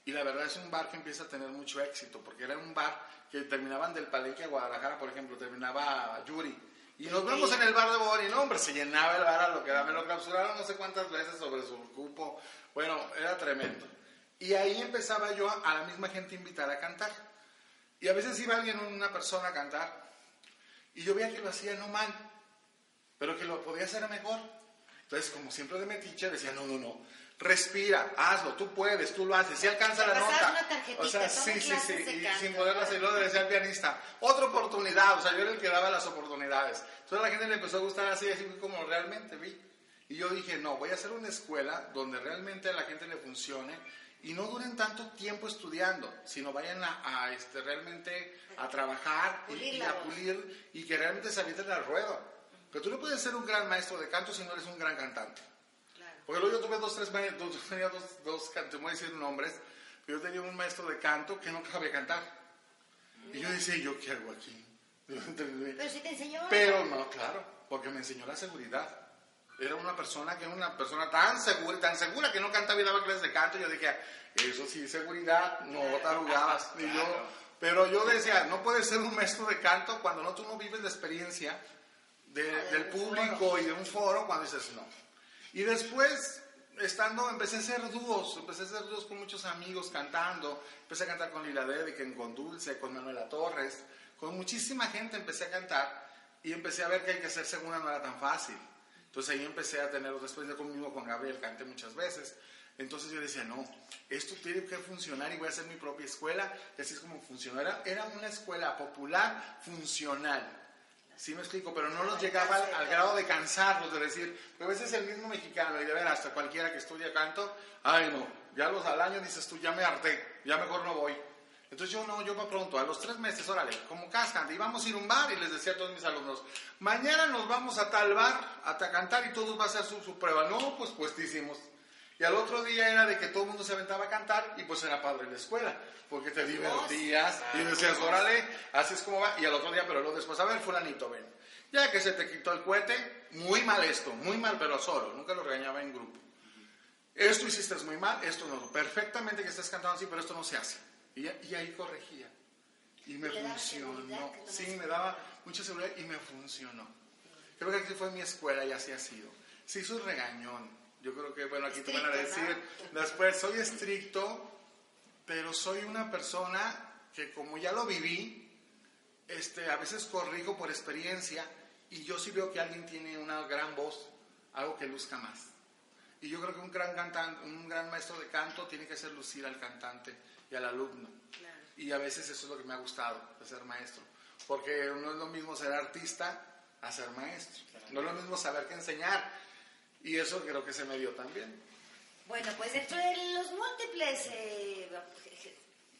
y la verdad es un bar que empieza a tener mucho éxito, porque era un bar que terminaban del Palenque a Guadalajara, por ejemplo, terminaba Yuri. Y nos vemos en el bar de Bori, no, hombre, se llenaba el bar a lo que era, me lo clausuraron no sé cuántas veces sobre su cupo. Bueno, era tremendo. Y ahí empezaba yo a la misma gente invitar a cantar. Y a veces iba alguien, una persona a cantar, y yo veía que lo hacía no mal, pero que lo podía hacer mejor. Entonces, como siempre de metiche, decía, no, no, no, respira, hazlo, tú puedes, tú lo haces, si alcanza la nota. una o sea, sí, sí, sí, y canto, sin poderlo hacer, le decía al pianista, otra oportunidad, o sea, yo era el que daba las oportunidades. Entonces a la gente le empezó a gustar así, así como realmente vi. Y yo dije, no, voy a hacer una escuela donde realmente a la gente le funcione y no duren tanto tiempo estudiando, sino vayan a, a, este, realmente a trabajar y, Pulir y a pulir y que realmente se avienten al ruedo. Pero tú no puedes ser un gran maestro de canto si no eres un gran cantante. Claro. Porque luego yo tuve dos, tres maestros, dos, tenía dos, dos, te voy a decir nombres, pero yo tenía un maestro de canto que no sabía cantar. Y yo decía, ¿yo qué hago aquí? Pero si te enseñó. Pero no, claro, porque me enseñó la seguridad. Era una persona que una persona tan segura, tan segura que no cantaba y daba clases de canto. Yo dije, eso sí, seguridad, no te arrugabas. Y yo, pero yo decía, no puedes ser un maestro de canto cuando no, tú no vives la experiencia de- del público y de un foro cuando dices no. Y después estando, empecé a hacer dúos, empecé a hacer dúos con muchos amigos cantando, empecé a cantar con Lila Dediken, con Dulce, con Manuela Torres, con muchísima gente empecé a cantar y empecé a ver que hay que hacer segunda no era tan fácil. Entonces ahí empecé a tener, después de conmigo con Gabriel canté muchas veces. Entonces yo decía, no, esto tiene que funcionar y voy a hacer mi propia escuela. Y así es como funcionó. Era, era una escuela popular funcional. Sí me explico, pero no los llegaba al, grado de cansarlos, de decir, pero a veces el mismo mexicano, y de ver hasta cualquiera que estudia canto, ay no, ya los al año dices tú, ya me harté, ya mejor no voy. Entonces yo no, yo para pronto, a los tres meses, órale, como cascan, y vamos a ir a un bar y les decía a todos mis alumnos, mañana nos vamos a tal bar a ta- cantar y todos va a hacer su, su prueba. No, pues puestísimos. Y al otro día era de que todo el mundo se aventaba a cantar y pues era padre en la escuela, porque te divertías y decías, órale, así es como va. Y al otro día, pero luego después, a ver, fulanito, ven. Ya que se te quitó el cohete, muy mal esto, muy mal, pero solo, nunca lo regañaba en grupo. Esto hiciste muy mal, esto no, perfectamente que estés cantando así, pero esto no se hace. Y, y ahí corregía. Y me funcionó. Sí, me- daba mucha seguridad y me funcionó. Creo que aquí fue mi escuela y así ha sido. Sí, soy regañón. Yo creo que, bueno, aquí te van a Estricto, decir, después soy estricto, pero soy una persona que como ya lo viví, este, a veces corrijo por experiencia y yo sí veo que alguien tiene una gran voz, algo que luzca más. Y yo creo que un gran cantante, un gran maestro de canto tiene que hacer lucir al cantante y al alumno. Claro. Y a veces eso es lo que me ha gustado, de ser maestro. Porque no es lo mismo ser artista a ser maestro. No es lo mismo saber qué enseñar. Y eso creo que se me dio también. Bueno, pues dentro de los múltiples eh,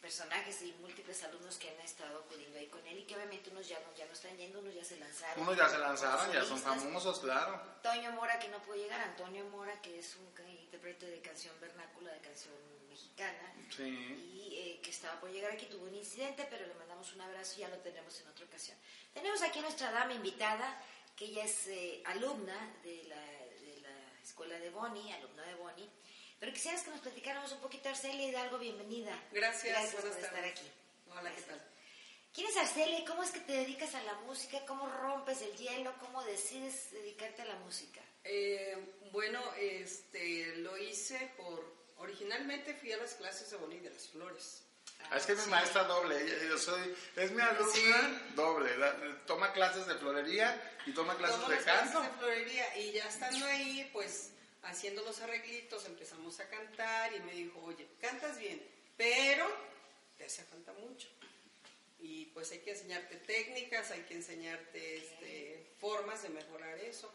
personajes y múltiples alumnos que han estado acudiendo ahí con él y que obviamente unos ya no, ya no están yendo, unos ya se lanzaron. Unos ya se lanzaron, ya son famosos, claro. Toño Mora que no pudo llegar, Antonio Mora que es un intérprete de canción vernácula, de canción mexicana Sí. y eh, que estaba por llegar aquí, tuvo un incidente, pero le mandamos un abrazo y ya lo tenemos en otra ocasión. Tenemos aquí a nuestra dama invitada, que ella es eh, alumna de la escuela de Boni, alumna de Boni, pero quisieras que nos platicáramos un poquito, Arcelia Hidalgo, bienvenida. Gracias, Gracias por estar aquí. Hola, ¿qué tal? ¿Quién es Arcelia cómo es que te dedicas a la música? ¿Cómo rompes el hielo? ¿Cómo decides dedicarte a la música? Eh, bueno, este, lo hice por... Originalmente fui a las clases de Boni de las Flores. Es que es mi maestra doble, yo soy, es mi alumna doble, da- toma clases de florería y toma clases de clases canto. de florería y ya estando ahí, pues haciendo los arreglitos empezamos a cantar y me dijo, oye, cantas bien, pero te hace falta mucho. Y pues hay que enseñarte técnicas, hay que enseñarte este, formas de mejorar eso,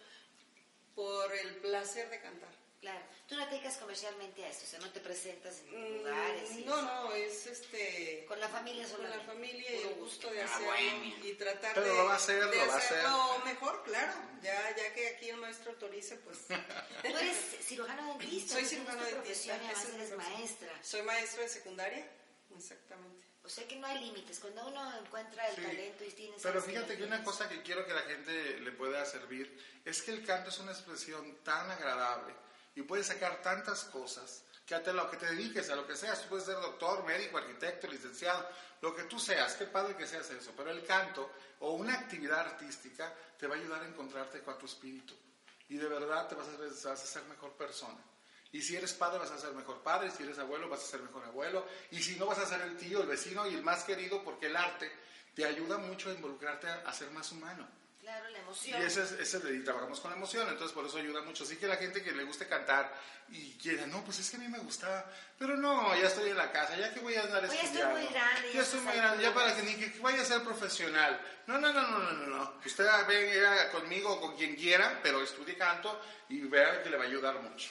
por el placer de cantar. Claro, tú no te dedicas comercialmente a esto, o sea, no te presentas en Mm, lugares. y No, eso. no, es este Con la familia con la solamente. familia y el gusto de Ah, hacerlo y tratar Pero de, lo va a hacer, de lo va a hacer. mejor, claro. Ya, ya que aquí el maestro autorice, pues Tú eres cirujano dentista. soy cirujano dentista. profesión y además eres maestra. Soy maestro de secundaria, exactamente. O sea que no hay límites. Cuando uno encuentra el Sí. talento y tiene... Pero fíjate que una cosa que quiero que la gente le pueda servir es que el canto es una expresión tan agradable y puedes sacar tantas cosas que a lo que te dediques, a lo que seas, tú puedes ser doctor, médico, arquitecto, licenciado, lo que tú seas, qué padre que seas eso, pero el canto o una actividad artística te va a ayudar a encontrarte con tu espíritu y de verdad te vas a, vas ser mejor persona. Y si eres padre vas a ser mejor padre, si eres abuelo vas a ser mejor abuelo, y si no vas a ser el tío, el vecino y el más querido, porque el arte te ayuda mucho a involucrarte a ser más humano. Claro, la Y emoción. ese es, ese es de- y trabajamos con emoción, entonces por eso ayuda mucho. Así que la gente que le guste cantar y quiera, no, pues es que a mí me gustaba, pero no, ya estoy en la casa, ya que voy a andar ya estoy estudiando. muy grande, ya estoy muy grande, ya para que ni que vaya a ser profesional. No, no, no, no, no, no, no. Usted venga conmigo o con quien quiera, pero estudie canto y vea que le va a ayudar mucho.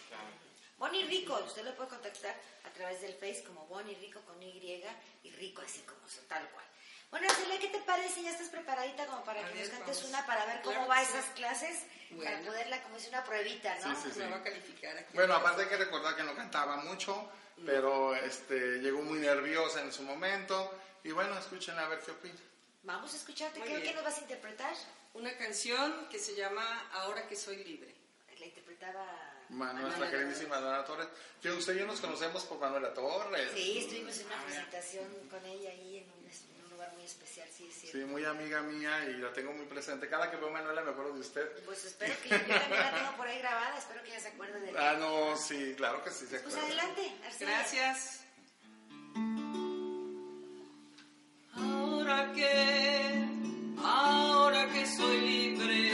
Bonnie Rico, usted lo puede contactar a través del Face como Bonnie Rico con Y y Rico así como tal cual. Bueno, Arcelia, ¿qué te parece? ¿Ya estás preparadita como para A que ver, nos cantes vamos. una para ver cómo Claro va sí. esas clases? Para poderla, como es una pruebita, ¿no? Sí, sí, sí. Me va a calificar aquí. Bueno, aparte hay que recordar que no cantaba mucho, pero este, llegó muy nerviosa en su momento. Y bueno, escúchenla a ver qué opina. Vamos a escucharte. ¿Qué, qué nos vas a interpretar? Una canción que se llama Ahora que soy libre. La interpretaba... Ma- Manuela nuestra Torres. queridísima Dana Torres. Que usted y yo nos conocemos por Manuela Torres. Sí, estuvimos en una presentación con ella ahí en un, en un lugar muy especial, sí, es Sí, cierto. muy amiga mía y la tengo muy presente. Cada que veo a Manuela me acuerdo de usted. Pues espero que yo también la tengo por ahí grabada, espero que ella se acuerde de mí. Ah, no, sí, Sí, claro que sí. se Pues acuerda. adelante, Arcelia. Gracias. Ahora que, ahora que soy libre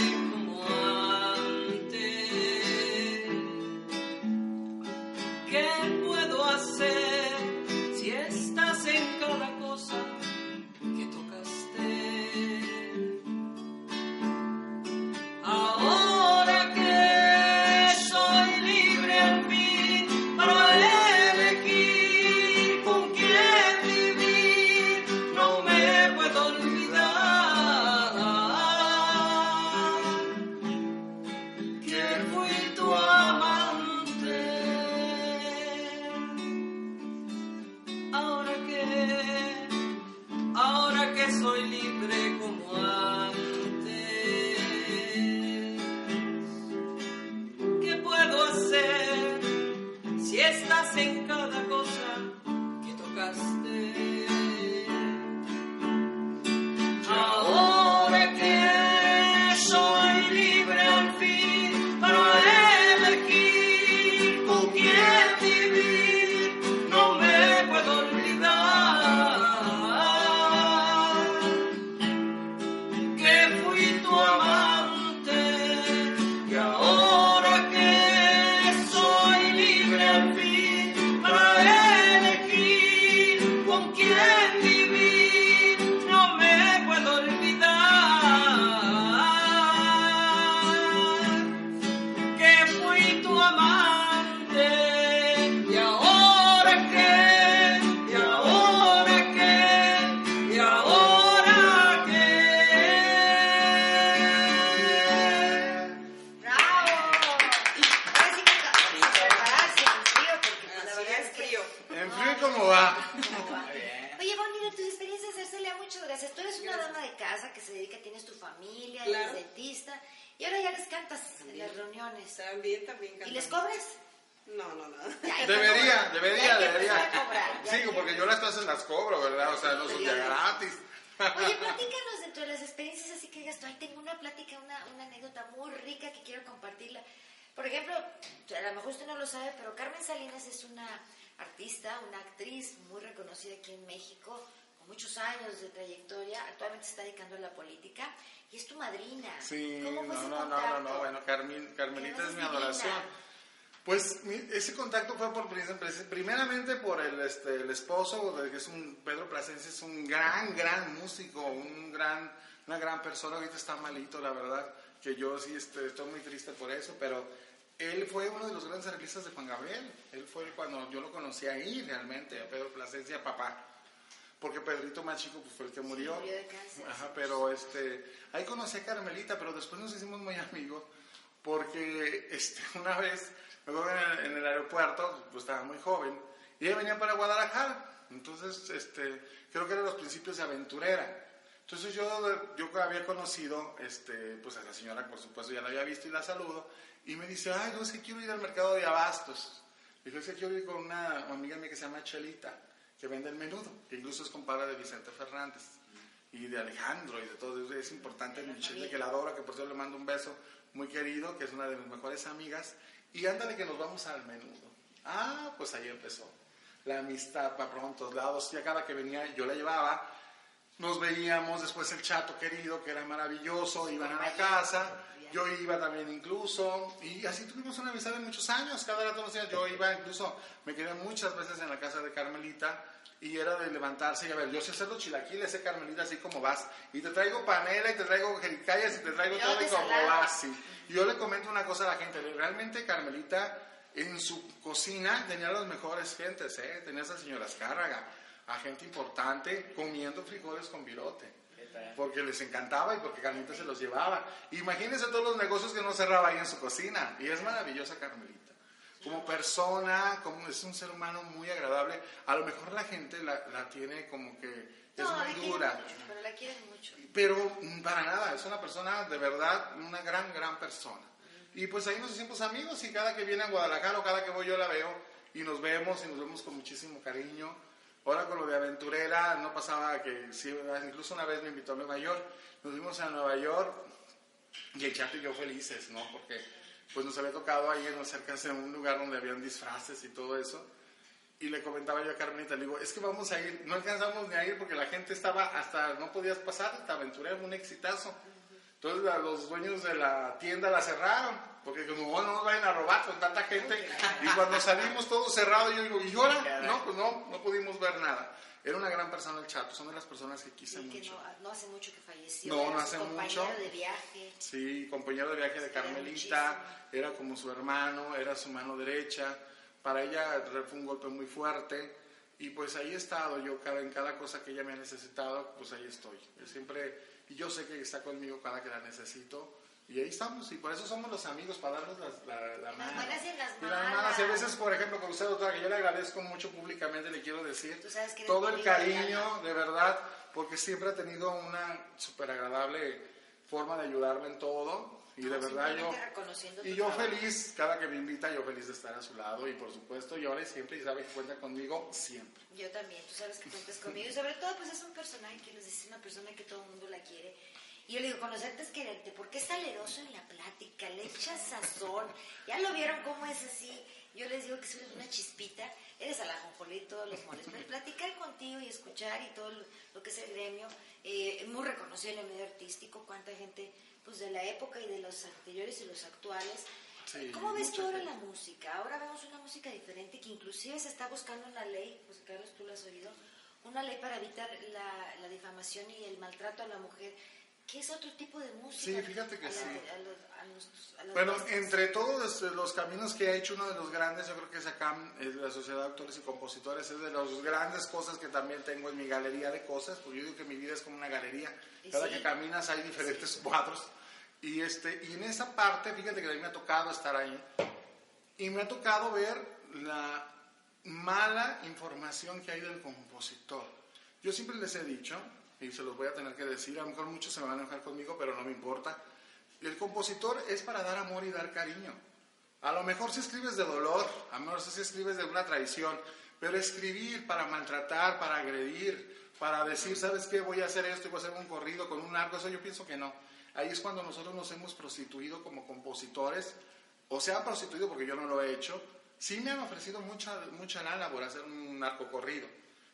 años de trayectoria, actualmente se está dedicando a la política y es tu madrina. Sí, ¿Cómo no, fue ese no, no, no, contacto? no, bueno, Carmen, Carmelita es mi divina. adoración. Pues ese contacto fue por prim- primeramente por el, este, el esposo, que es un Pedro Plasencia, es un gran, gran músico, un gran, una gran persona. Ahorita está malito, la verdad, que yo sí este, estoy muy triste por eso, pero él fue uno de los grandes arreglistas de Juan Gabriel. Él fue cuando yo lo conocí ahí realmente, a Pedro Plasencia, papá. Porque Pedrito más chico pues, fue el que murió. murió de cáncer. Ajá, pero este, ahí conocí a Carmelita, pero después nos hicimos muy amigos porque este, una vez, me en el, en el aeropuerto, pues estaba muy joven, y ella venía para Guadalajara. Entonces, este, creo que eran los principios de aventurera. Entonces yo, yo había conocido este, pues a la señora, por supuesto, ya la había visto y la saludo, y me dice, ay, no, es que quiero ir al mercado de abastos. Dijo, es que quiero ir con una amiga mía que se llama Chelita, que vende el menudo, que incluso es compadre de Vicente Fernández y de Alejandro y de todo. Es importante Michelle que la adora, que por cierto le mando un beso muy querido, que es una de mis mejores amigas. Y ándale que nos vamos al menudo. Ah, pues ahí empezó. La amistad para por todos lados. Ya cada que venía yo la llevaba. Nos veíamos, después el chato querido, que era maravilloso, iban a la casa, yo iba también incluso, y así tuvimos una amistad de muchos años, cada rato nos yo iba incluso, me quedé muchas veces en la casa de Carmelita, y era de levantarse y a ver, yo sé hacer los chilaquiles, sé Carmelita, así como vas, y te traigo panela, y te traigo jericayas, y te traigo todo, y como vas, sí. Y yo le comento una cosa a la gente, realmente Carmelita, en su cocina, tenía las mejores gentes, ¿eh? tenía a esa señora Azcárraga, a gente importante, comiendo frijoles con virote porque les encantaba y porque Carmelita se los llevaba. Imagínense todos los negocios que no cerraba ahí en su cocina. Y es maravillosa Carmelita. Como persona, como es un ser humano muy agradable. A lo mejor la gente la, la tiene como que es No, la muy quieren dura. mucho, pero la quieren mucho. Pero mm, para nada, es una persona de verdad, una gran, gran persona. Y pues ahí nos hicimos amigos y cada que viene a Guadalajara o cada que voy yo la veo y nos vemos y nos vemos con muchísimo cariño. Ahora con lo de aventurera no pasaba que, sí, incluso una vez me invitó a Nueva York, nos vimos a Nueva York y el chato y yo felices, ¿no? Porque pues nos había tocado ahí en cerca de un lugar donde habían disfraces y todo eso. Y le comentaba yo a Carmenita, le digo, es que vamos a ir, no alcanzamos ni a ir porque la gente estaba hasta, no podías pasar, esta aventura era un exitazo. Entonces los dueños de la tienda la cerraron, porque como "Oh, no nos vayan a robar con tanta gente. Y cuando salimos todo cerrado, yo digo, ¿y ahora? No, pues no, no pudimos ver nada. Era una gran persona el Chato, son de las personas que quise Sí, que mucho. no, no hace mucho que falleció. No, era no hace compañero mucho. de viaje. Sí, compañero de viaje de Carmelita, era como su hermano, era su mano derecha. Para ella fue un golpe muy fuerte y pues ahí he estado yo cada, en cada cosa que ella me ha necesitado, pues ahí estoy. Yo siempre, y yo sé que está conmigo cada que la necesito y ahí estamos y por eso somos los amigos, para darnos las- la, la, En las mano. buenas y las Y las malas. malas. Y a veces, por ejemplo, con usted, doctora, que yo le agradezco mucho públicamente, le quiero decir todo el de cariño, de verdad, porque siempre ha tenido una súper agradable forma de ayudarme en todo. Y de No, verdad yo... Y yo trabajo. feliz, cada que me invita, yo feliz de estar a su lado. Y por supuesto, yo ahora siempre, y sabe que cuenta conmigo siempre. Yo también, tú sabes que cuentas conmigo. Y sobre todo, pues es un personaje que les dice, una persona que todo el mundo la quiere. Y yo le digo, conocerte es quererte, porque es saleroso en la plática, le echas sazón. Ya lo vieron cómo es así. Yo les digo que soy una chispita, eres al ajonjolí y todos los moles. Pero platicar contigo y escuchar y todo lo, lo que es el gremio, eh, muy reconocido en el medio artístico, cuánta gente pues de la época y de los anteriores y los actuales. Sí, ¿Cómo ves tú ahora la música? Ahora vemos una música diferente que inclusive se está buscando una ley, pues Carlos, tú lo has oído, una ley para evitar la, la difamación y el maltrato a la mujer, que es otro tipo de música. Sí, fíjate que a la- sí. a los- a los- a las Bueno, entre todos los, los caminos que ha hecho uno de los grandes, yo creo que es acá, es la Sociedad de Autores y Compositores, es de las grandes cosas que también tengo en mi galería de cosas, porque yo digo que mi vida es como una galería. Cada sí. que caminas hay diferentes cuadros. Y, este, y en esa parte, fíjate que a mí me ha tocado estar ahí, y me ha tocado ver la mala información que hay del compositor. Yo siempre les he dicho, y se los voy a tener que decir, a lo mejor muchos se van a enojar conmigo, pero no me importa. El compositor es para dar amor y dar cariño. A lo mejor si escribes de dolor, a lo mejor si escribes de una traición, pero escribir para maltratar, para agredir, para decir, ¿sabes qué? Voy a hacer esto y voy a hacer un corrido con un arco, eso yo pienso que no. Ahí es cuando nosotros nos hemos prostituido como compositores, o se han prostituido porque yo no lo he hecho. Sí me han ofrecido mucha, mucha lana por hacer un narco corrido.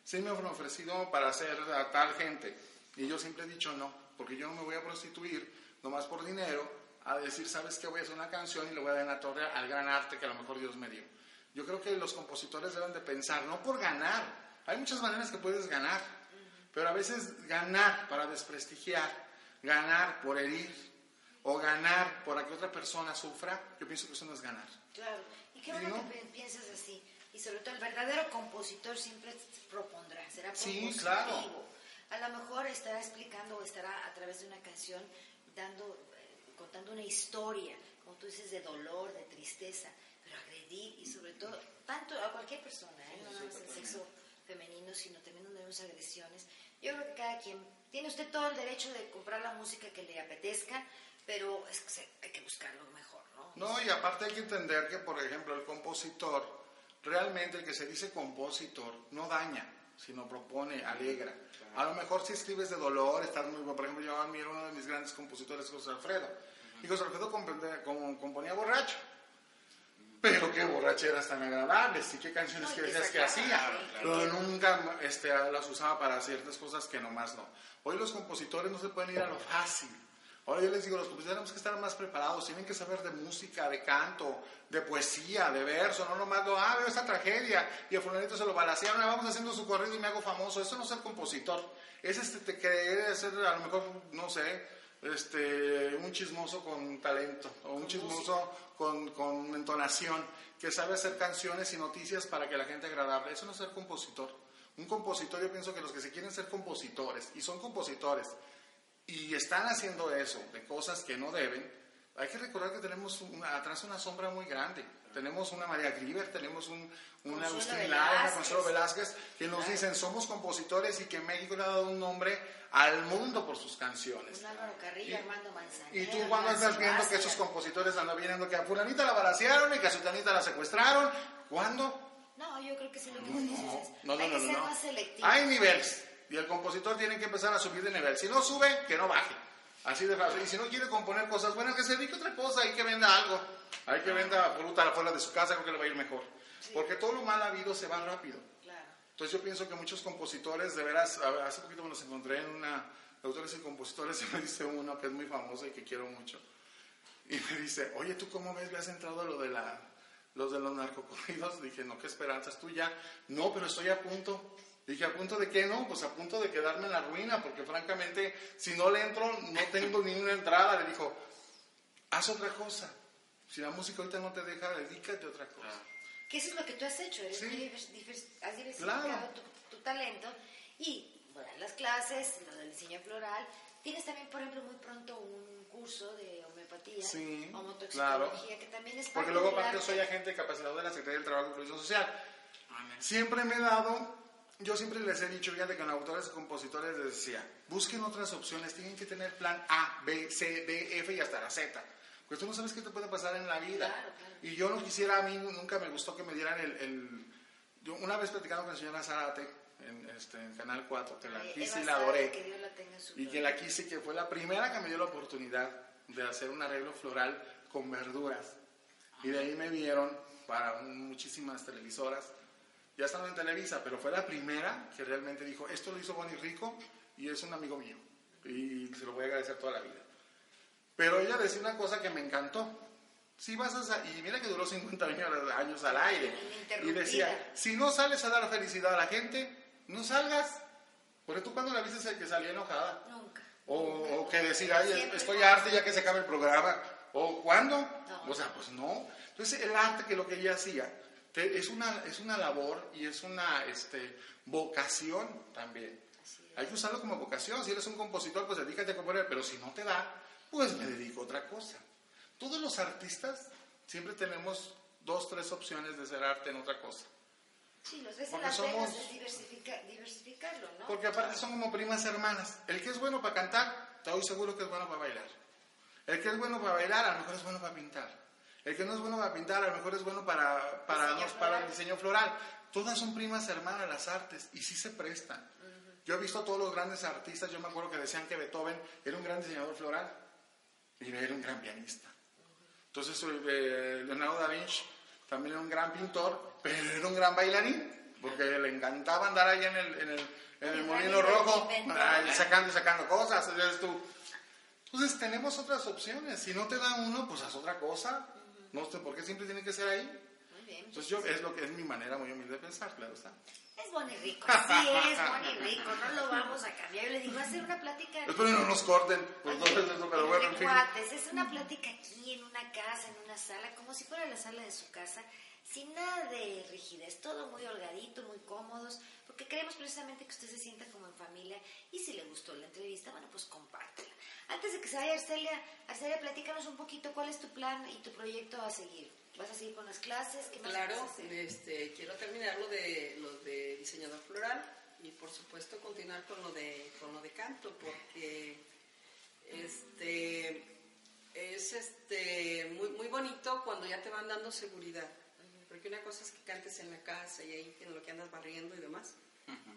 Sí me han ofrecido para hacer a tal gente. Y yo siempre he dicho no, porque yo no me voy a prostituir nomás por dinero a decir, ¿sabes qué? Voy a hacer una canción y le voy a dar en la torre al gran arte que a lo mejor Dios me dio. Yo creo que los compositores deben de pensar, no por ganar. Hay muchas maneras que puedes ganar, pero a veces ganar para desprestigiar, ganar por herir o ganar por que otra persona sufra, yo pienso que eso no es ganar. Claro, y qué bueno ¿no? que pi- piensas así. Y sobre todo el verdadero compositor siempre propondrá, será Sí, propositivo. claro. A lo mejor estará explicando o estará a través de una canción dando, eh, contando una historia, como tú dices, de dolor, de tristeza, pero agredir y sobre todo, tanto a cualquier persona, ¿eh? no nada más el sexo femenino, sino también donde vemos agresiones. Yo creo que cada quien tiene usted todo el derecho de comprar la música que le apetezca, pero es que hay que buscar lo mejor, ¿no? No, y aparte hay que entender que, por ejemplo, el compositor, realmente el que se dice compositor, no daña, sino propone, alegra. A lo mejor si escribes de dolor, estás muy bueno. Por ejemplo, yo admiro uno de mis grandes compositores, José Alfredo. Y José Alfredo componía, borracho. Pero qué borracheras tan agradables y qué canciones No, que decías que hacía. Pero claro. nunca este, las usaba para ciertas cosas que nomás no. Hoy los compositores no se pueden ir a lo fácil. Ahora yo les digo, los compositores tenemos que estar más preparados, tienen que saber de música, de canto, de poesía, de verso, no nomás lo, ah, veo esta tragedia y a fulanito se lo balacearon, ah, vamos haciendo su corrido y me hago famoso. Eso no es ser compositor. Es este, te creer ser a lo mejor, no sé, este, un chismoso con talento o un chismoso con, con entonación que sabe hacer canciones y noticias para que la gente agradable. Eso no es ser compositor. Un compositor, yo pienso que los que se quieren ser compositores y son compositores y están haciendo eso de cosas que no deben, hay que recordar que tenemos una- atrás una sombra muy grande. Tenemos una María Grieber, tenemos un, una Agustín Lara, una. Consuelo Velázquez, que nos dicen somos compositores y que México le ha dado un nombre al mundo por sus canciones. Un Álvaro Carrillo, Armando Manzanero. Y tú cuando estás viendo que esos compositores andan viendo que a fulanita la balacearon y que a sutanita la secuestraron, ¿cuándo? No, yo creo que sí lo que tú dices es. No, no, no, no, no. Hay niveles y el compositor tiene que empezar a subir de nivel. Si no sube, que no baje. Así de fácil. Y si no quiere componer cosas buenas, que se dedique a otra cosa, hay que venda algo. Hay que venda fruta afuera de su casa, creo que le va a ir mejor. Porque todo lo mal habido se va rápido. Claro. Entonces yo pienso que muchos compositores, de veras, hace poquito me los encontré en una autores y compositores y me dice uno que es muy famoso y que quiero mucho. Y me dice, oye, ¿tú cómo ves? ¿Le has entrado a lo de la, los de los narcocorridos? Dije, no, qué esperanzas tú ya. No, pero estoy a punto. Dije, ¿a punto de qué no? Pues a punto de quedarme en la ruina, porque francamente, si no le entro, no tengo ni una entrada. Le dijo, haz otra cosa. Si la música ahorita no te deja, dedícate a otra cosa. Que eso es lo que tú has hecho, eres Sí. has diversificado Claro. tu, tu talento y bueno, las clases, lo del diseño floral. Tienes también, por ejemplo, muy pronto un curso de homeopatía, Sí, homotoxicología, claro. que también es Porque luego aparte arte. soy agente capacitador de la Secretaría del Trabajo y Previsión Social. Ah, mira. Siempre me he dado, yo siempre les he dicho, fíjate, con autores y compositores les decía, busquen otras opciones, tienen que tener plan A, B, C, D, F y hasta la Z. Pues tú no sabes qué te puede pasar en la vida. Claro, claro. Y yo no quisiera, a mí nunca me gustó que me dieran el... el- yo una vez platicando con la señora Zárate en, este, en Canal 4, que la quise y la adoré. Que Dios la tenga su Y que la quise, que fue la primera que me dio la oportunidad de hacer un arreglo floral con verduras. Y de ahí me vieron para muchísimas televisoras. Ya estaba en Televisa, pero fue la primera que realmente dijo, esto lo hizo Bonnie Rico y es un amigo mío. Y se lo voy a agradecer toda la vida. Pero ella decía una cosa que me encantó. Si vas a y mira que duró 50 años, al aire. Y decía, si no sales a dar felicidad a la gente, no salgas. Porque tú cuando la viste el que salía enojada. Nunca. O, nunca, o que decir, ay, estoy harta ya que se acabe el programa. O ¿cuándo? No. O sea, pues no. Entonces el arte que lo que ella hacía te- es, una, es una labor y es una este, vocación también. Hay que usarlo como vocación. Si eres un compositor, pues dedícate a componer. Pero si no te da, pues me dedico a otra cosa. Todos los artistas siempre tenemos dos, tres opciones de hacer arte en otra cosa. Sí, los ves en Porque las somos- Vegas, es diversifica- diversificarlo, ¿no? Porque aparte son como primas hermanas. El que es bueno para cantar, estoy seguro que es bueno para bailar. El que es bueno para bailar, a lo mejor es bueno para pintar. El que no es bueno para pintar, a lo mejor es bueno para, para, Diseño nos- para el diseño floral. Todas son primas hermanas las artes y sí se prestan. Yo he visto a todos los grandes artistas, yo me acuerdo que decían que Beethoven era un gran diseñador floral y era un gran pianista. Entonces eh, Leonardo da Vinci también era un gran pintor, pero era un gran bailarín, porque le encantaba andar ahí en el, en el, en el molino rojo, sacando y sacando cosas. Entonces tú, entonces tenemos otras opciones. Si no te da uno, pues haz otra cosa. No sé por qué siempre tiene que ser ahí. Muy bien. Entonces yo es lo que es mi manera muy humilde de pensar, claro está. Es Bonnie Rico, sí es Bonnie Rico, no lo vamos a cambiar. Yo le digo, ser una plática. Espero que no nos corten por dos veces, pero bueno, en fin. Es una plática aquí en una casa, en una sala, como si fuera la sala de su casa, sin nada de rigidez, todo muy holgadito, muy cómodos, porque queremos precisamente que usted se sienta como en familia y si le gustó la entrevista, bueno, pues compártela. Antes de que se vaya Arcelia, Arcelia, platícanos un poquito cuál es tu plan y tu proyecto a seguir. ¿Vas a seguir con las clases? ¿Qué más Claro, vas a hacer? este, quiero terminar lo de, lo de diseñador floral y por supuesto continuar con lo de, con lo de canto porque este, es este, muy, muy bonito cuando ya te van dando seguridad. Porque una cosa es que cantes en la casa y ahí en lo que andas barriendo y demás.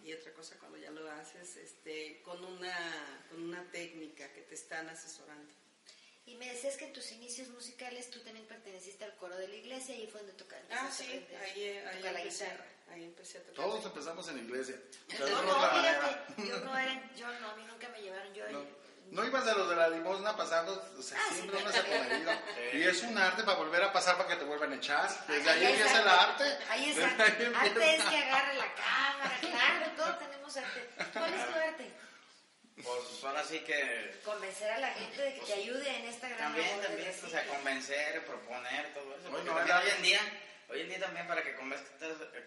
Y otra cosa cuando ya lo haces este, con, una, con una técnica que te están asesorando. Y me decías que en tus inicios musicales tú también perteneciste al coro de la iglesia y ahí fue donde tocaste. Ah, sí, ahí, ahí tocar la empecé, guitarra. ahí empecé a tocar. Todos empezamos en la iglesia. Yo no, manera. fíjate, yo no era, yo no, a mí nunca me llevaron, yo No, no ibas de los de la limosna pasando, o sea, Ah, sí, siempre uno se ha. Y es un arte para volver a pasar para que te vuelvan a echar. Desde ahí Ahí empieza el está. arte. Ahí está. ahí empieza. Arte es que agarre la cámara, claro, todos tenemos arte. ¿Cuál es tu arte? Pues ahora sí que Convencer a la gente de que te ayude en esta gran también, también, o sea, convencer, proponer, todo eso. Hoy Porque no, también era- hoy en día, hoy en día también para que convenzas,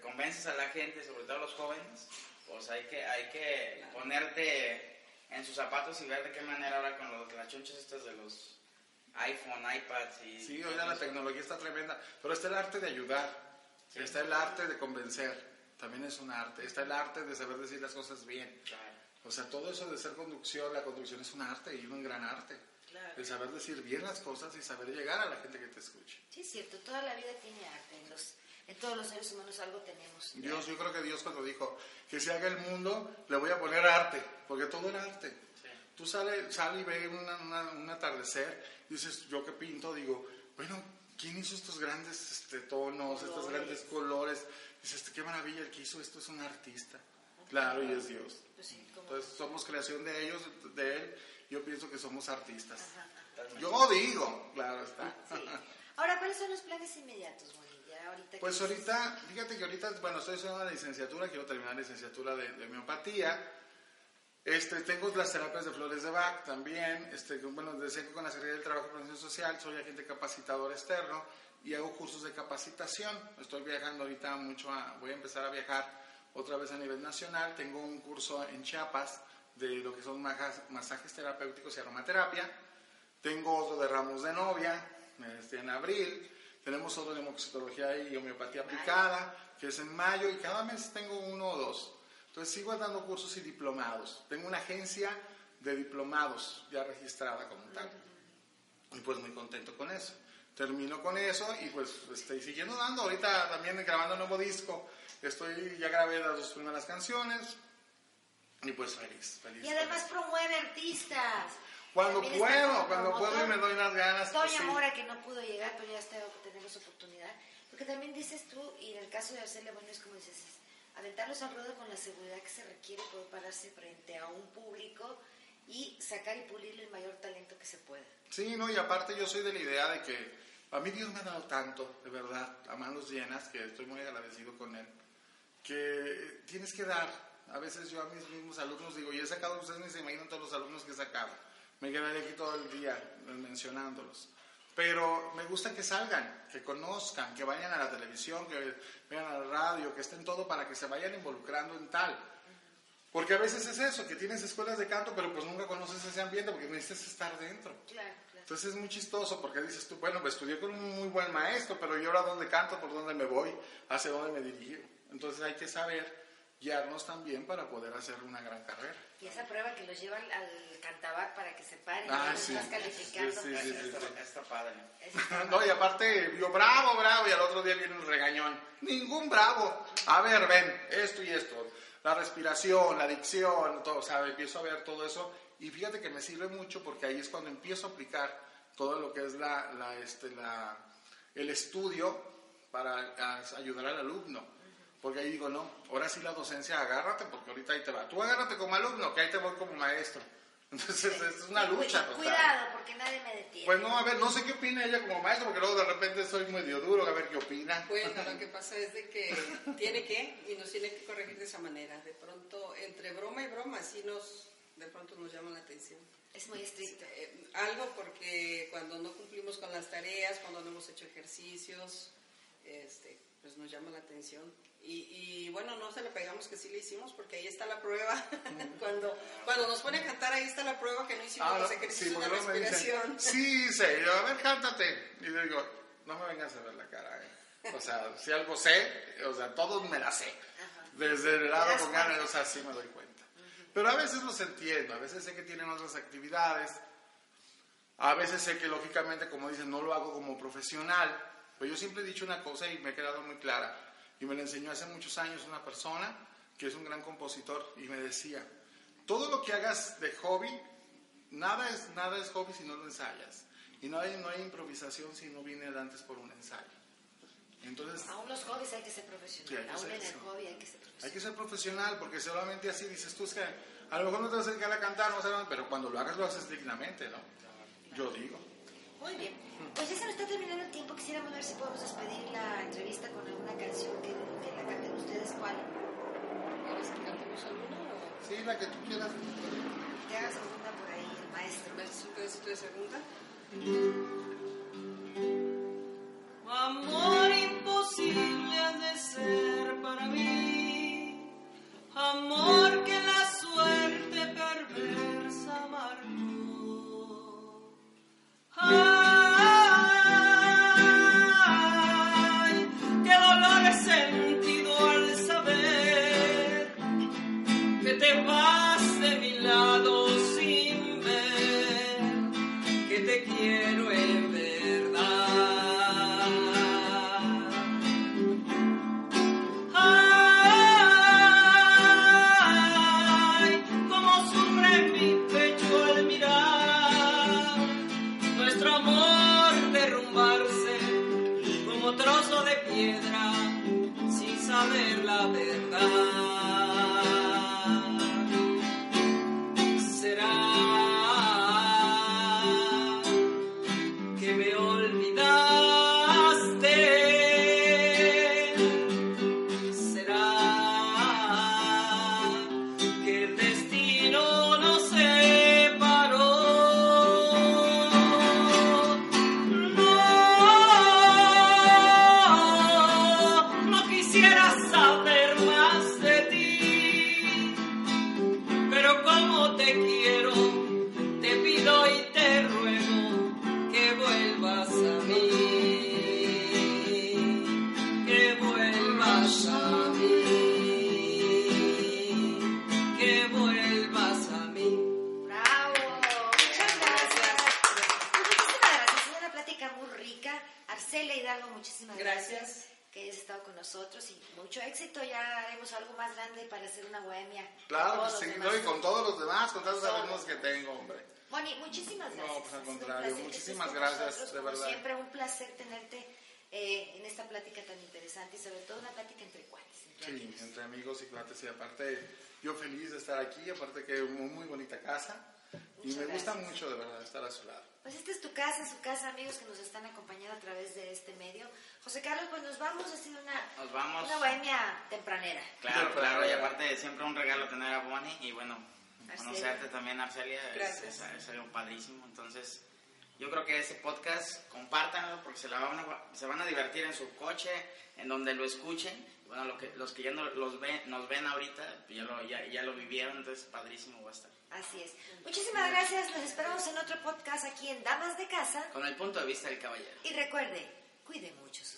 convences a la gente, sobre todo a los jóvenes, pues hay que, hay que ponerte en sus zapatos y ver de qué manera ahora con los, las chunchas estas de los iPhone, iPads y... Sí, oiga, la tecnología está tremenda. Pero está el arte de ayudar. Está el arte de convencer. También es un arte. Está el arte de saber decir las cosas bien. Claro. O sea, todo eso de ser conducción, la conducción es un arte y un gran arte. Claro. El saber decir bien las cosas y saber llegar a la gente que te escuche. Sí, es cierto, toda la vida tiene arte. En, los, en todos los seres humanos algo tenemos. Dios, yo creo que Dios cuando dijo que se haga el mundo, le voy a poner arte, porque todo era arte. Sí. Tú sales sale y ves una- una- un atardecer, y dices, yo que pinto, digo, bueno, ¿quién hizo estos grandes este, tonos, estos grandes colores? Dices, qué maravilla, el que hizo esto es un artista. Claro, y es Dios. Pues sí, Entonces somos creación de ellos, de Él. Yo pienso que somos artistas. Yo digo, claro está. Sí. Ahora, ¿cuáles son los planes inmediatos, Bonilla? Pues ahorita, fíjate que ahorita, bueno, estoy estudiando la licenciatura, quiero terminar la licenciatura de, de homeopatía. Este, tengo las terapias de flores de Bach también. Este, bueno, desde que con la Secretaría del Trabajo y Protección Social soy agente capacitador externo y hago cursos de capacitación. Estoy viajando ahorita mucho, a- voy a empezar a viajar otra vez a nivel nacional. Tengo un curso en Chiapas de lo que son majas- masajes terapéuticos y aromaterapia. Tengo otro de ramos de novia este, en abril. Tenemos otro de moxitología y homeopatía aplicada, que es en mayo, y cada mes tengo uno o dos. Entonces sigo dando cursos y diplomados. Tengo una agencia de diplomados ya registrada como tal. Y pues muy contento con eso. Termino con eso y pues estoy siguiendo dando. Ahorita también grabando un nuevo disco. Estoy, ya grabé las dos primeras canciones. Y pues feliz, feliz. Y además promueve artistas. Cuando puedo, cuando puedo y me doy unas ganas. pues, Toño sí. Mora, que no pudo llegar, pero ya está, tenemos oportunidad. Porque también dices tú, y en el caso de Arcelia, bueno, es como dices, es aventarlos al ruedo con la seguridad que se requiere poder pararse frente a un público y sacar y pulirle el mayor talento que se pueda. Sí, no, y aparte yo soy de la idea de que a mí Dios me ha dado tanto, de verdad, a manos llenas, que estoy muy agradecido con Él, que tienes que dar. A veces yo a mis mismos alumnos digo, y he sacado, ustedes ni se imaginan todos los alumnos que he sacado. Me quedaré aquí todo el día mencionándolos. Pero me gusta que salgan, que conozcan, que vayan a la televisión, que vean a la radio, que estén todo para que se vayan involucrando en tal. Porque a veces es eso, que tienes escuelas de canto, pero pues nunca conoces ese ambiente porque necesitas estar dentro. Claro, claro. Entonces es muy chistoso porque dices tú, bueno, pues estudié con un muy buen maestro, pero yo ahora dónde canto, por dónde me voy, hacia dónde me dirijo. Entonces hay que saber guiarnos también para poder hacer una gran carrera. Y esa prueba que los llevan al cantabar para que se paren, Ah, sí. estás calificando. Sí, sí, sí, sí. Está, está padre. Es- No, y aparte, yo bravo, bravo, y al otro día viene un regañón. Ningún bravo. A ver, ven, esto y esto. La respiración, la dicción, todo, o sea, empiezo a ver todo eso. Y fíjate que me sirve mucho porque ahí es cuando empiezo a aplicar todo lo que es la, la, este, la, el estudio para ayudar al alumno. Porque ahí digo, no, ahora sí la docencia, agárrate, porque ahorita ahí te va. Tú agárrate como alumno, que ahí te voy como maestro. Entonces es una lucha. Cu- total. Cuidado, porque nadie me detiene. Pues no, a ver, no sé qué opina ella como maestro, porque luego de repente soy medio duro, a ver qué opina. Bueno, lo que pasa es de que tiene que y nos tiene que corregir de esa manera. De pronto, entre broma y broma, sí nos, de pronto nos llama la atención. es muy estricto. Eh, algo porque cuando no cumplimos con las tareas, cuando no hemos hecho ejercicios, este, pues nos llama la atención. Y, y, bueno, no se le pegamos que sí le hicimos porque ahí está la prueba. cuando, cuando nos pone a cantar, ahí está la prueba que no hicimos Ah, los ejercicios porque de me dicen, respiración. sí, sé, yo, a ver, cántate. Y le digo, no me vengas a ver la cara, ¿eh? O sea, si algo sé, o sea, todo me la sé. Desde el lado con ganas, o sea, sí me doy cuenta. Pero a veces los entiendo, a veces sé que tienen otras actividades, a veces sé que lógicamente, como dicen, no lo hago como profesional, pero yo siempre he dicho una cosa y me ha quedado muy clara, y me la enseñó hace muchos años una persona que es un gran compositor, y me decía, todo lo que hagas de hobby, nada es, nada es hobby si no lo ensayas, y no hay, no hay improvisación si no viene antes por un ensayo. Entonces, Aún los hobbies hay que ser profesional. Sí, hay Aún en el hobby hay que ser hay profesional. que ser profesional, porque solamente así dices tú, es que a lo mejor no te vas a dedicar a cantar, no sé, pero cuando lo hagas lo haces dignamente, ¿no? Yo digo. Muy bien. Pues ya se nos está terminando el tiempo. Quisiéramos ver si podemos despedir la entrevista con alguna canción que, que la canten ustedes. ¿Cuál? ¿Quieres que cantemos alguna o Sí, la que tú quieras. Que haga segunda por ahí el maestro. un pedacito de segunda? Muchísimas gracias. No, pues, al contrario, muchísimas gracias, nosotros, de verdad. Siempre un placer tenerte eh, en esta plática tan interesante y sobre todo una plática entre cuates. entre Sí, amigos. entre amigos y cuates, y aparte, yo feliz de estar aquí, aparte que es muy, muy bonita casa, y Muchas me gusta gracias. mucho, de verdad, estar a su lado. Pues esta es tu casa, su casa, amigos que nos están acompañando a través de este medio. José Carlos, pues nos vamos, ha sido una, Nos vamos. una bohemia tempranera. Claro, claro, y aparte siempre un regalo tener a Bonnie y bueno, Conocerte es. también, Arcelia, es, Gracias. es- es algo padrísimo. Entonces, yo creo que ese podcast, compártanlo porque se, la van a, se van a divertir en su coche, en donde lo escuchen. Bueno, lo que, los que ya no, los ven, nos ven ahorita, ya lo, ya, ya lo vivieron, entonces padrísimo va a estar. Así es. Muchísimas gracias. Nos esperamos en otro podcast aquí en Damas de Casa. Con el punto de vista del caballero. Y recuerde, cuide mucho su